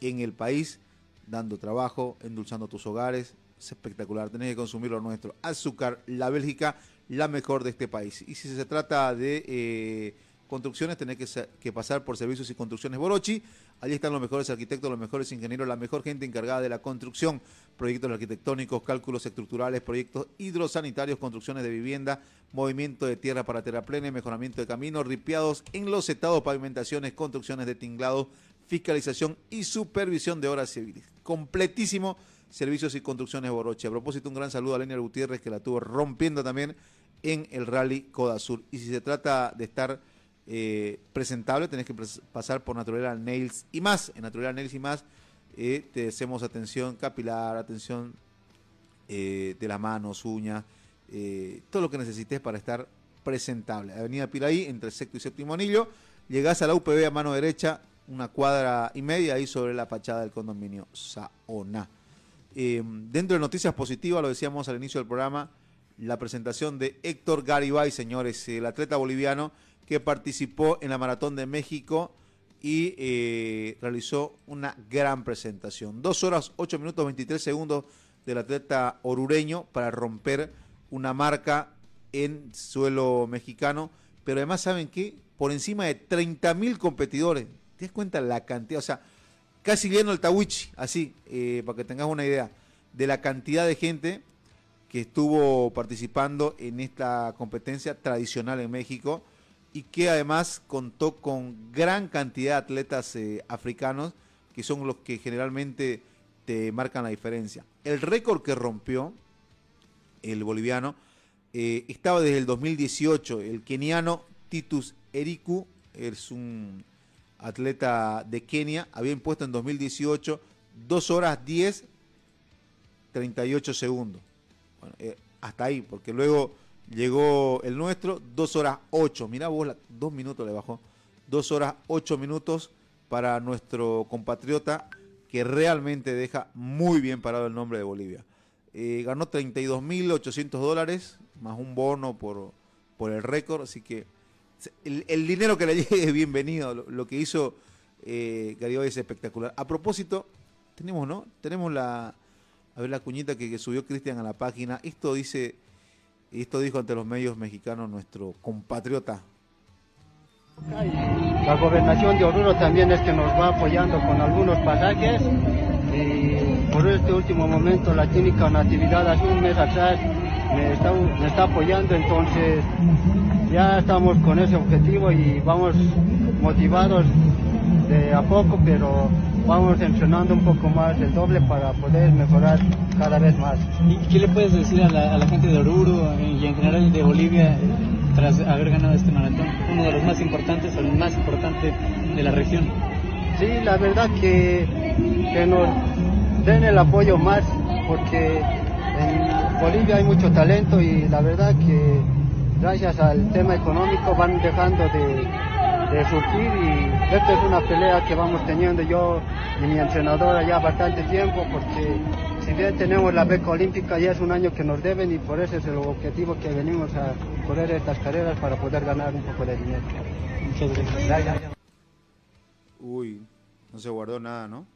en el país, dando trabajo, endulzando tus hogares. Es espectacular, tenés que consumir lo nuestro. Azúcar La Bélgica, la mejor de este país. Y si se trata de... eh, construcciones, tenés que, sa- que pasar por servicios y construcciones Borochi. Allí están los mejores arquitectos, los mejores ingenieros, la mejor gente encargada de la construcción, proyectos arquitectónicos, cálculos estructurales, proyectos hidrosanitarios, construcciones de vivienda, movimiento de tierra para terraplenes, mejoramiento de caminos, ripiados, enlosetados, pavimentaciones, construcciones de tinglado, fiscalización y supervisión de obras civiles. Completísimo servicios y construcciones Borochi. A propósito, un gran saludo a Lenia Gutiérrez que la tuvo rompiendo también en el Rally Coda Sur. Y si se trata de estar eh, presentable, tenés que pasar por Natural Nails y más. En Natural Nails y más eh, te hacemos atención capilar, atención eh, de las manos, uñas, todo lo que necesites para estar presentable. Avenida Piraí, entre sexto y séptimo anillo. Llegás a la UPB a mano derecha, una cuadra y media ahí sobre la fachada del condominio Saona. Eh, dentro de noticias positivas, lo decíamos al inicio del programa, la presentación de Héctor Garibay, señores, el atleta boliviano que participó en la Maratón de México y eh, realizó una gran presentación. Dos horas, ocho minutos, 23 segundos del atleta orureño para romper una marca en suelo mexicano. Pero además, ¿saben qué? Por encima de 30 mil competidores. ¿Te das cuenta la cantidad? O sea, casi lleno el Tawichi, así, eh, para que tengas una idea de la cantidad de gente que estuvo participando en esta competencia tradicional en México y que además contó con gran cantidad de atletas eh, africanos que son los que generalmente te marcan la diferencia. El récord que rompió el boliviano eh, estaba desde el 2018. El keniano Titus Eriku es un atleta de Kenia, había impuesto en 2018 2 horas 10, 38 segundos. Bueno, eh, hasta ahí, porque luego llegó el nuestro, 2 horas 8. Mirá vos, dos minutos le bajó. 2 horas 8 minutos para nuestro compatriota que realmente deja muy bien parado el nombre de Bolivia. Eh, ganó 32.800 dólares, más un bono por, por el récord, así que el, dinero que le llegue es bienvenido. Lo, lo que hizo eh, Garibay es espectacular. A propósito, tenemos, ¿no? Tenemos la, a ver la cuñita que, que subió Cristian a la página. Esto dice, esto dijo ante los medios mexicanos nuestro compatriota. La gobernación de Oruro también es que nos va apoyando con algunos pasajes y por este último momento la clínica Natividad hace un mes atrás me está, me está apoyando, entonces ya estamos con ese objetivo y vamos motivados de a poco, pero vamos entrenando un poco más el doble para poder mejorar cada vez más. ¿Y qué le puedes decir a la, a la gente de Oruro y en general de Bolivia eh, tras haber ganado este maratón? Uno de los más importantes, o el más importante de la región. Sí, la verdad que, que nos den el apoyo más porque en, Bolivia hay mucho talento y la verdad que gracias al tema económico van dejando de, de surgir y esta es una pelea que vamos teniendo yo y mi entrenadora ya bastante tiempo porque si bien tenemos la beca olímpica ya es un año que nos deben y por eso es el objetivo que venimos a correr estas carreras para poder ganar un poco de dinero. Muchas gracias. Uy, no se guardó nada, ¿no?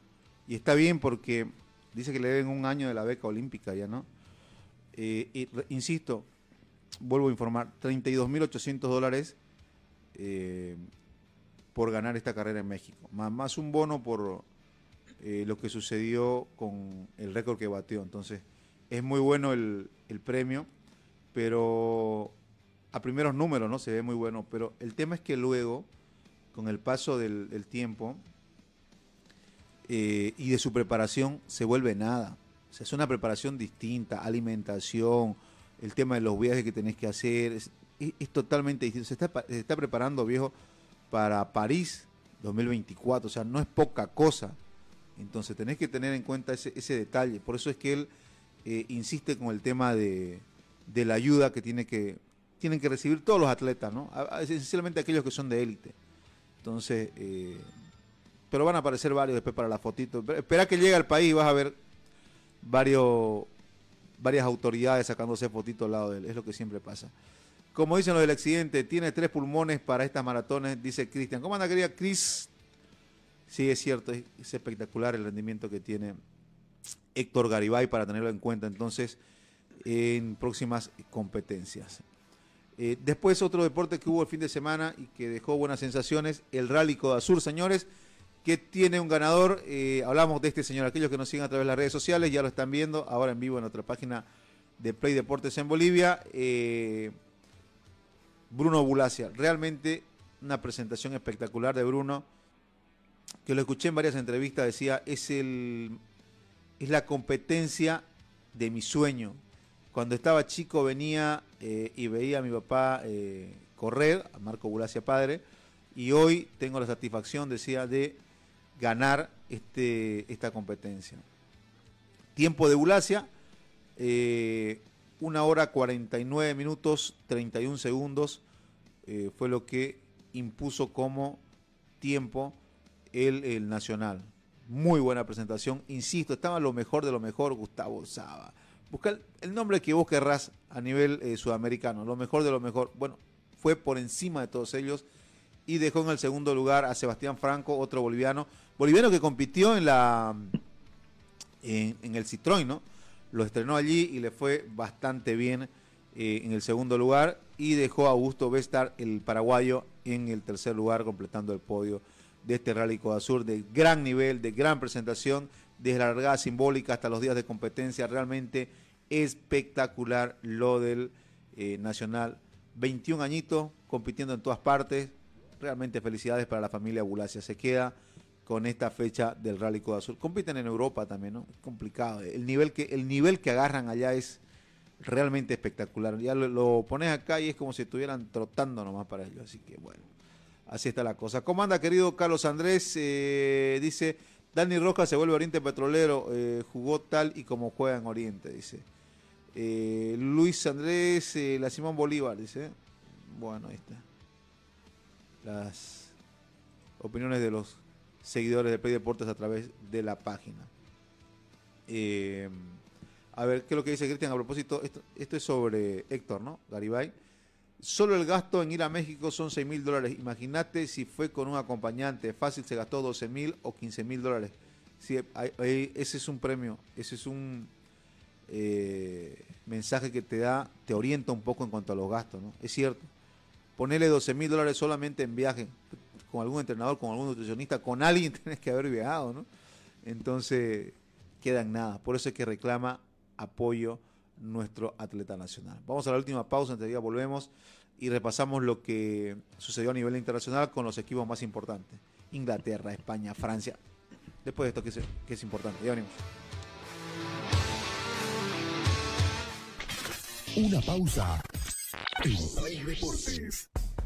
Y está bien porque dice que le deben un año de la beca olímpica ya, ¿no? Eh, y insisto, vuelvo a informar, 32.800 dólares eh, por ganar esta carrera en México, más, más un bono por eh, lo que sucedió con el récord que batió. Entonces, es muy bueno el, el premio, pero a primeros números, ¿no? Se ve muy bueno, pero el tema es que luego, con el paso del, tiempo eh, y de su preparación, se vuelve nada. O sea, es una preparación distinta, alimentación, el tema de los viajes que tenés que hacer, es, es- totalmente distinto. Se está preparando, viejo, para París 2024, o sea, no es poca cosa. Entonces tenés que tener en cuenta ese, ese detalle. Por eso es que él eh, insiste con el tema de, la ayuda que, tiene que tienen que recibir todos los atletas, ¿no? Esencialmente aquellos que son de élite. Entonces, eh, pero van a aparecer varios después para la fotito. Espera que llegue al país y vas a ver varios, varias autoridades sacándose fotitos al lado de él. Es lo que siempre pasa. Como dicen los del accidente, tiene tres pulmones para estas maratones, dice Cristian. ¿Cómo anda, querida Cris? Sí, es cierto, es, es espectacular el rendimiento que tiene Héctor Garibay para tenerlo en cuenta entonces en próximas competencias. Eh, después otro deporte que hubo el fin de semana y que dejó buenas sensaciones, el Rally Codasur, señores, que tiene un ganador. eh, hablamos de este señor, aquellos que nos siguen a través de las redes sociales, ya lo están viendo ahora en vivo en nuestra página de Play Deportes en Bolivia. eh, Bruno Bulacia, realmente una presentación espectacular de Bruno, que lo escuché en varias entrevistas, decía, es el es la competencia de mi sueño. Cuando estaba chico venía eh, y veía a mi papá eh, correr, a Marco Bulacia padre, y hoy tengo la satisfacción, decía, de ganar este, esta competencia. Tiempo de Bulacia, eh, una hora 49 minutos 31 segundos eh, fue lo que impuso como tiempo el, el Nacional. Muy buena presentación, insisto, estaba lo mejor de lo mejor Gustavo Saba. Busca el, nombre que vos querrás a nivel eh, sudamericano, lo mejor de lo mejor. Bueno, fue por encima de todos ellos y dejó en el segundo lugar a Sebastián Franco, otro boliviano, boliviano que compitió en la en, en el Citroën, ¿no? Lo estrenó allí y le fue bastante bien eh, en el segundo lugar y dejó a Augusto Vestar, el paraguayo, en el tercer lugar, completando el podio de este Rally Codasur de gran nivel, de gran presentación, desde la largada simbólica hasta los días de competencia, realmente espectacular lo del eh, Nacional. 21 añitos, compitiendo en todas partes, realmente felicidades para la familia Bulacia. Se queda con esta fecha del Rally Codasur. Compiten en Europa también, ¿no? Es complicado. El nivel que, el nivel que agarran allá es realmente espectacular. Ya lo, pones acá y es como si estuvieran trotando nomás para ellos. Así que bueno, así está la cosa. ¿Cómo anda, querido Carlos Andrés? Eh, dice, Dani Rojas se vuelve Oriente Petrolero, eh, jugó tal y como juega en Oriente, dice. Eh, Luis Andrés, la Simón Bolívar, dice. Bueno, ahí está. Las opiniones de los seguidores de Play Deportes a través de la página. Eh, a ver, ¿qué es lo que dice Cristian a propósito? Esto, esto es sobre Héctor, ¿no? Garibay. Solo el gasto en ir a México son 6 mil dólares. Imagínate si fue con un acompañante. Fácil se gastó 12 mil o 15 mil dólares. Sí, ese es un premio. Ese es un eh, mensaje que te da, te orienta un poco en cuanto a los gastos, ¿no? Es cierto. Ponerle 12 mil dólares solamente en viaje con algún entrenador, con algún nutricionista, con alguien tienes que haber viajado, ¿no? Entonces, queda en nada. Por eso es que reclama apoyo nuestro atleta nacional. Vamos a la última pausa, enseguida volvemos y repasamos lo que sucedió a nivel internacional con los equipos más importantes. Inglaterra, España, Francia. Después de esto que es, que es importante. Ya venimos. Una pausa en Play Deportes.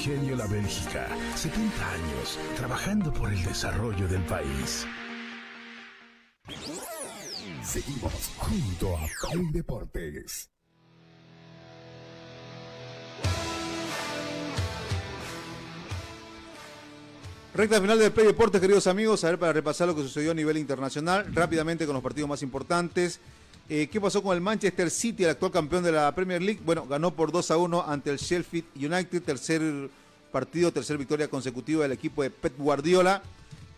Ingenio La Bélgica, 70 años trabajando por el desarrollo del país. Seguimos junto a Play Deportes. Recta final del Play Deportes, queridos amigos. A ver, para repasar lo que sucedió a nivel internacional, rápidamente con los partidos más importantes. Eh, ¿Qué pasó con el Manchester City, el actual campeón de la Premier League? Bueno, ganó por 2 a 1 ante el Sheffield United, tercer partido, tercer victoria consecutiva del equipo de Pep Guardiola,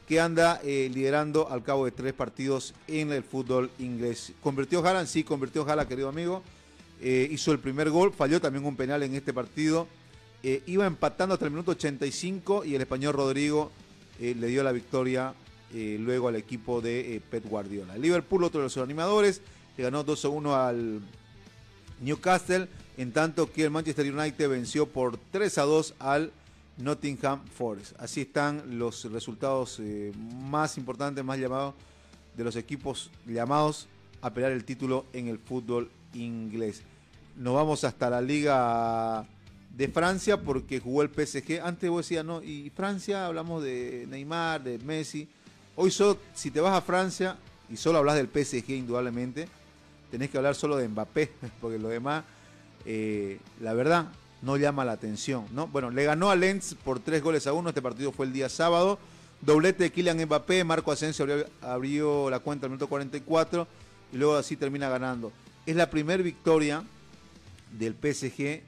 que anda eh, liderando al cabo de tres partidos en el fútbol inglés. ¿Convirtió Haaland? Sí, convirtió Haaland, querido amigo. Eh, hizo el primer gol, falló también un penal en este partido. Iba empatando hasta el minuto 85 y el español Rodrigo le dio la victoria luego al equipo de Pep Guardiola. Liverpool, otro de los animadores, le ganó 2 a 1 al Newcastle, en tanto que el Manchester United venció por 3 a 2 al Nottingham Forest. Así están los resultados eh, más importantes, más llamados de los equipos llamados a pelear el título en el fútbol inglés. Nos vamos hasta la Liga de Francia porque jugó el PSG. Antes vos decías, no, y Francia hablamos de Neymar, de Messi. Hoy solo, si te vas a Francia y solo hablas del PSG indudablemente, tenés que hablar solo de Mbappé, porque lo demás, eh, la verdad, no llama la atención. ¿no? Bueno, le ganó a Lens por tres goles a uno. Este partido fue el día sábado. Doblete de Kylian Mbappé, Marco Asensio abrió, la cuenta al minuto 44 y luego así termina ganando. Es la primera victoria del PSG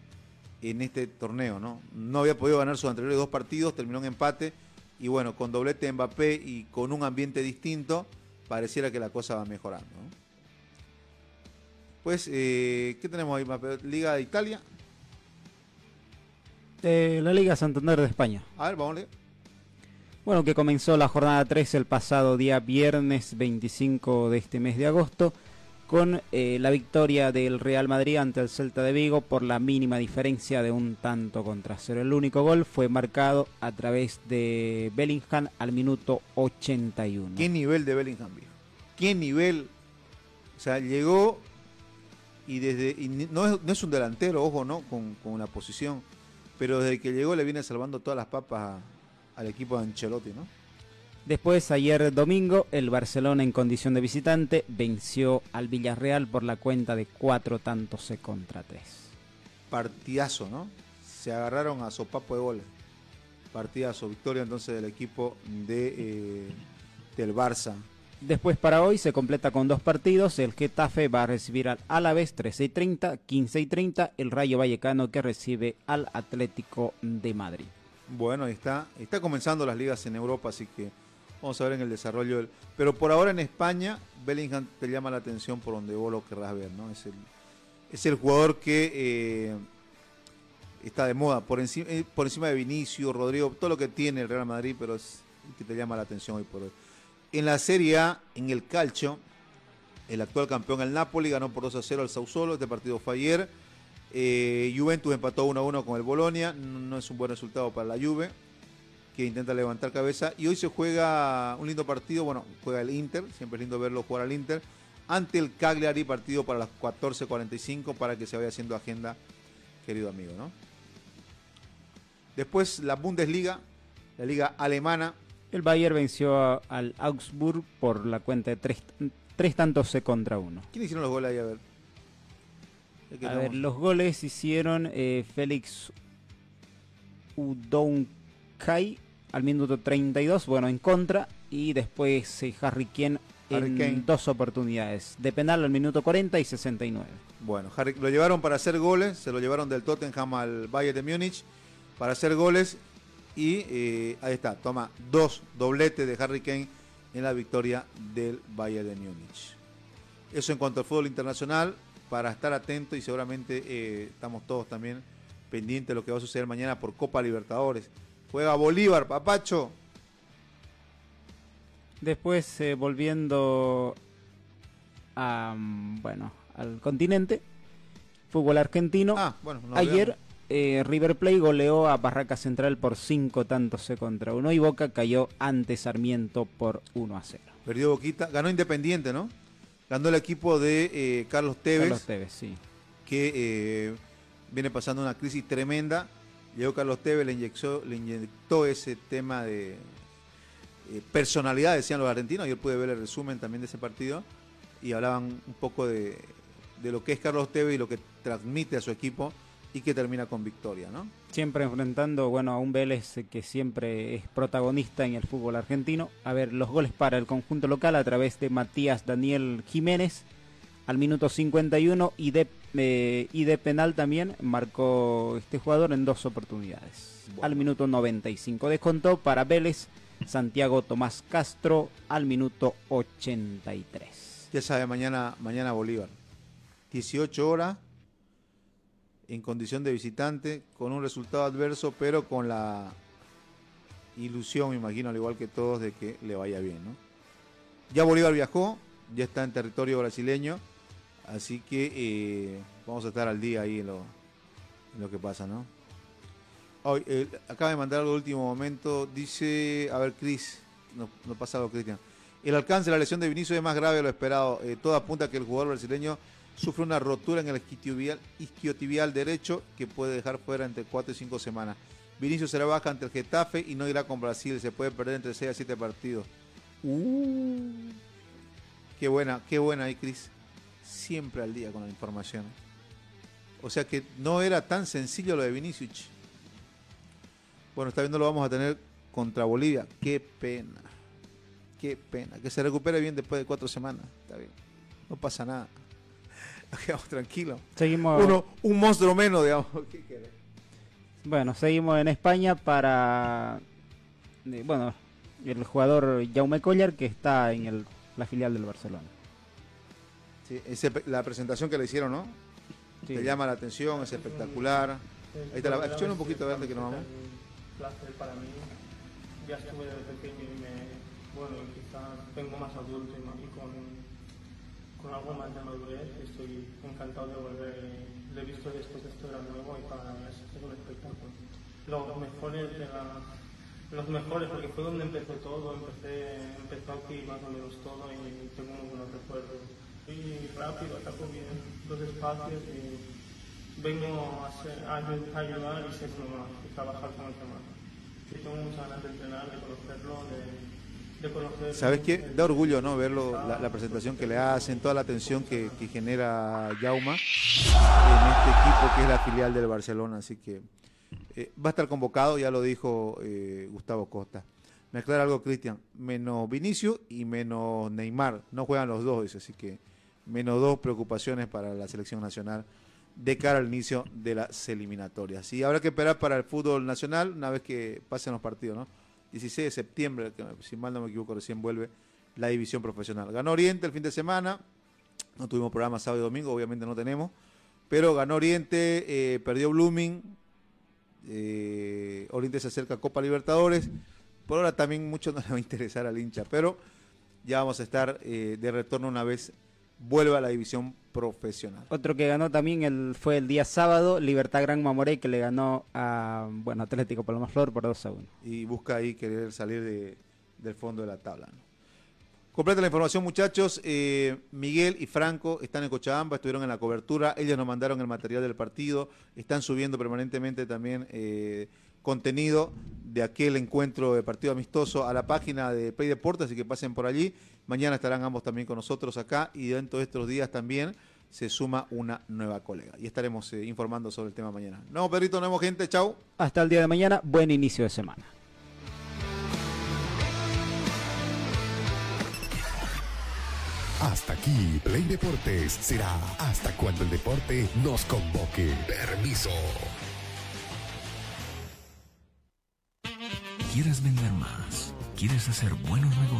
en este torneo, ¿no? No había podido ganar sus anteriores dos partidos, terminó en empate y bueno, con doblete de Mbappé y con un ambiente distinto, pareciera que la cosa va mejorando. Pues, eh, ¿qué tenemos ahí? Mbappé? Liga de Italia. De la Liga Santander de España. A ver, vamos a leer. Bueno, que comenzó la jornada 3 el pasado día viernes 25 de este mes de agosto con eh, la victoria del Real Madrid ante el Celta de Vigo por la mínima diferencia de un tanto contra cero. El único gol fue marcado a través de Bellingham al minuto 81. ¿Qué nivel de Bellingham, viejo? ¿Qué nivel? O sea, llegó y desde. y no, es, no es un delantero, ojo, ¿no? Con, con una posición. Pero desde que llegó le viene salvando todas las papas a- al equipo de Ancelotti, ¿no? Después, ayer domingo, el Barcelona en condición de visitante venció al Villarreal por la cuenta de cuatro tantos e contra tres. Partidazo, ¿no? Se agarraron a sopapo de goles. Partidazo, victoria entonces del equipo de, eh, del Barça. Después para hoy se completa con dos partidos. El Getafe va a recibir al Alavés 13 y 30, 15 y 30. El Rayo Vallecano que recibe al Atlético de Madrid. Bueno, está. Está comenzando las ligas en Europa, así que vamos a ver en el desarrollo. Pero por ahora en España, Bellingham te llama la atención por donde vos lo querrás ver, ¿no? Es el, es el jugador que eh, está de moda, por encima, eh, por encima de Vinicius, Rodrigo, todo lo que tiene el Real Madrid, pero es el que te llama la atención hoy por hoy. En la Serie A, en el calcio, el actual campeón, el Napoli, ganó por 2 a 0 al Sassuolo. Este partido fue ayer. Eh, Juventus empató 1 a 1 con el Bolonia. No, no es un buen resultado para la Juve, que intenta levantar cabeza. Y hoy se juega un lindo partido. Bueno, juega el Inter. Siempre es lindo verlo jugar al Inter. Ante el Cagliari, partido para las 14.45 para que se vaya haciendo agenda, querido amigo, ¿no? Después la Bundesliga, la liga alemana. El Bayern venció a- al Augsburg por la cuenta de tres, tres tantos contra uno. ¿Quién hicieron los goles ahí? A ver. A ver, los goles hicieron eh, Félix Udonkai al minuto 32, bueno, en contra. Y después eh, Harry Kane Harry en Kane. dos oportunidades. De penal al minuto 40 y 69. Bueno, Harry- lo llevaron para hacer goles, se lo llevaron del Tottenham al Bayern de Múnich para hacer goles y eh, ahí está, toma dos dobletes de Harry Kane en la victoria del Bayern de Múnich. Eso en cuanto al fútbol internacional, para estar atento y seguramente eh, estamos todos también pendientes de lo que va a suceder mañana por Copa Libertadores. Juega Bolívar, papacho. Después, eh, volviendo a, mm, bueno, al continente, fútbol argentino. Ah, bueno, no Ayer eh, River Plate goleó a Barraca Central por 5 tantos contra 1 y Boca cayó ante Sarmiento por 1 a 0. Perdió Boquita, ganó Independiente, ¿no? Ganó el equipo de eh, Carlos Tevez. Carlos Tevez, sí. que eh, viene pasando una crisis tremenda. Llegó Carlos Tevez, le inyectó, le inyectó ese tema de eh, personalidad, decían los argentinos. Ayer pude ver el resumen también de ese partido y hablaban un poco de, de lo que es Carlos Tevez y lo que transmite a su equipo y que termina con victoria, ¿no? Siempre enfrentando, bueno, a un Vélez que siempre es protagonista en el fútbol argentino. A ver, los goles para el conjunto local a través de Matías Daniel Jiménez al minuto 51 y de, eh, y de penal también marcó este jugador en dos oportunidades. Al minuto 95 descontó para Vélez Santiago Tomás Castro al minuto 83. Ya sabe, mañana, mañana Bolívar. 18 horas en condición de visitante, con un resultado adverso, pero con la ilusión, me imagino, al igual que todos, de que le vaya bien. Ya Bolívar viajó, ya está en territorio brasileño, así que eh, vamos a estar al día ahí en lo, en lo que pasa. ¿no? Eh, acaba de mandar algo último momento, dice, a ver, Cris, no, no pasa algo, Cristian. El alcance de la lesión de Vinicius es más grave de lo esperado. Eh, todo apunta a que el jugador brasileño sufre una rotura en el isquiotibial, isquiotibial derecho que puede dejar fuera entre 4 y 5 semanas. Vinicius será baja ante el Getafe y no irá con Brasil. Se puede perder entre 6 a 7 partidos. Uh, qué buena, qué buena ahí, Cris. Siempre al día con la información. O sea que no era tan sencillo lo de Vinicius. Bueno, está viendo lo vamos a tener contra Bolivia. Qué pena. Qué pena. Que se recupere bien después de cuatro semanas. Está bien. No pasa nada. Quedamos tranquilos. Seguimos. Uno, un monstruo menos, digamos. ¿Qué querés? Bueno, seguimos en España para. eh, bueno, el jugador Jaume Collar que está en el, la filial del Barcelona. Sí, ese la presentación que le hicieron, ¿no? Sí. Te llama la atención, es espectacular. Ahí la. Escuchen un poquito de que nos vamos. placer para mí. Ya estuve desde pequeño y me, bueno, quizás vengo más adulto y, ma- y con, con algo más de madurez. Estoy encantado de volver. Lo he visto después de esto era nuevo y para mí es, un espectáculo. Los mejores de la, los mejores porque fue donde empezó todo. Empecé, empezó aquí más o menos todo y tengo muy buenos recuerdos. Y rápido, ataco bien los espacios y vengo a, hacer- a ayu- a ayudar y ser más, y trabajar con el demás. Y tengo muchas ganas de entrenar, de conocerlo, de. ¿Sabes qué? Da orgullo, ¿no? Verlo, la, la presentación que le hacen, toda la atención que, que genera Jauma en este equipo que es la filial del Barcelona. Así que eh, va a estar convocado, ya lo dijo eh, Gustavo Costa. Me aclara algo, Cristian. Menos Vinicio y menos Neymar. No juegan los dos, dice. Así que menos dos preocupaciones para la selección nacional de cara al inicio de las eliminatorias. Y habrá que esperar para el fútbol nacional una vez que pasen los partidos, ¿no? 16 de septiembre, que si mal no me equivoco, recién vuelve la división profesional. Ganó Oriente el fin de semana, no tuvimos programa sábado y domingo, obviamente no tenemos, pero ganó Oriente, eh, perdió Blooming, eh, Oriente se acerca a Copa Libertadores, por ahora también mucho no le va a interesar al hincha, pero ya vamos a estar eh, de retorno una vez vuelva a la división profesional. Otro que ganó también el, fue el día sábado, Libertad Gran Mamoré, que le ganó a bueno, Atlético Paloma Flor por 2 a 1. y busca ahí querer salir de- del fondo de la tabla. ¿no? Completa la información, muchachos. Eh, Miguel y Franco están en Cochabamba, estuvieron en la cobertura. Ellos nos mandaron el material del partido. Están subiendo permanentemente también eh, contenido de aquel encuentro de partido amistoso a la página de Play Deportes, así que pasen por allí. Mañana estarán ambos también con nosotros acá y dentro de estos días también se suma una nueva colega. Y estaremos eh, informando sobre el tema mañana. No, Pedrito, nos vemos gente, chau. Hasta el día de mañana, buen inicio de semana. Hasta aquí, Play Deportes será hasta cuando el deporte nos convoque. Permiso. ¿Quieres vender más? ¿Quieres hacer buenos negocios?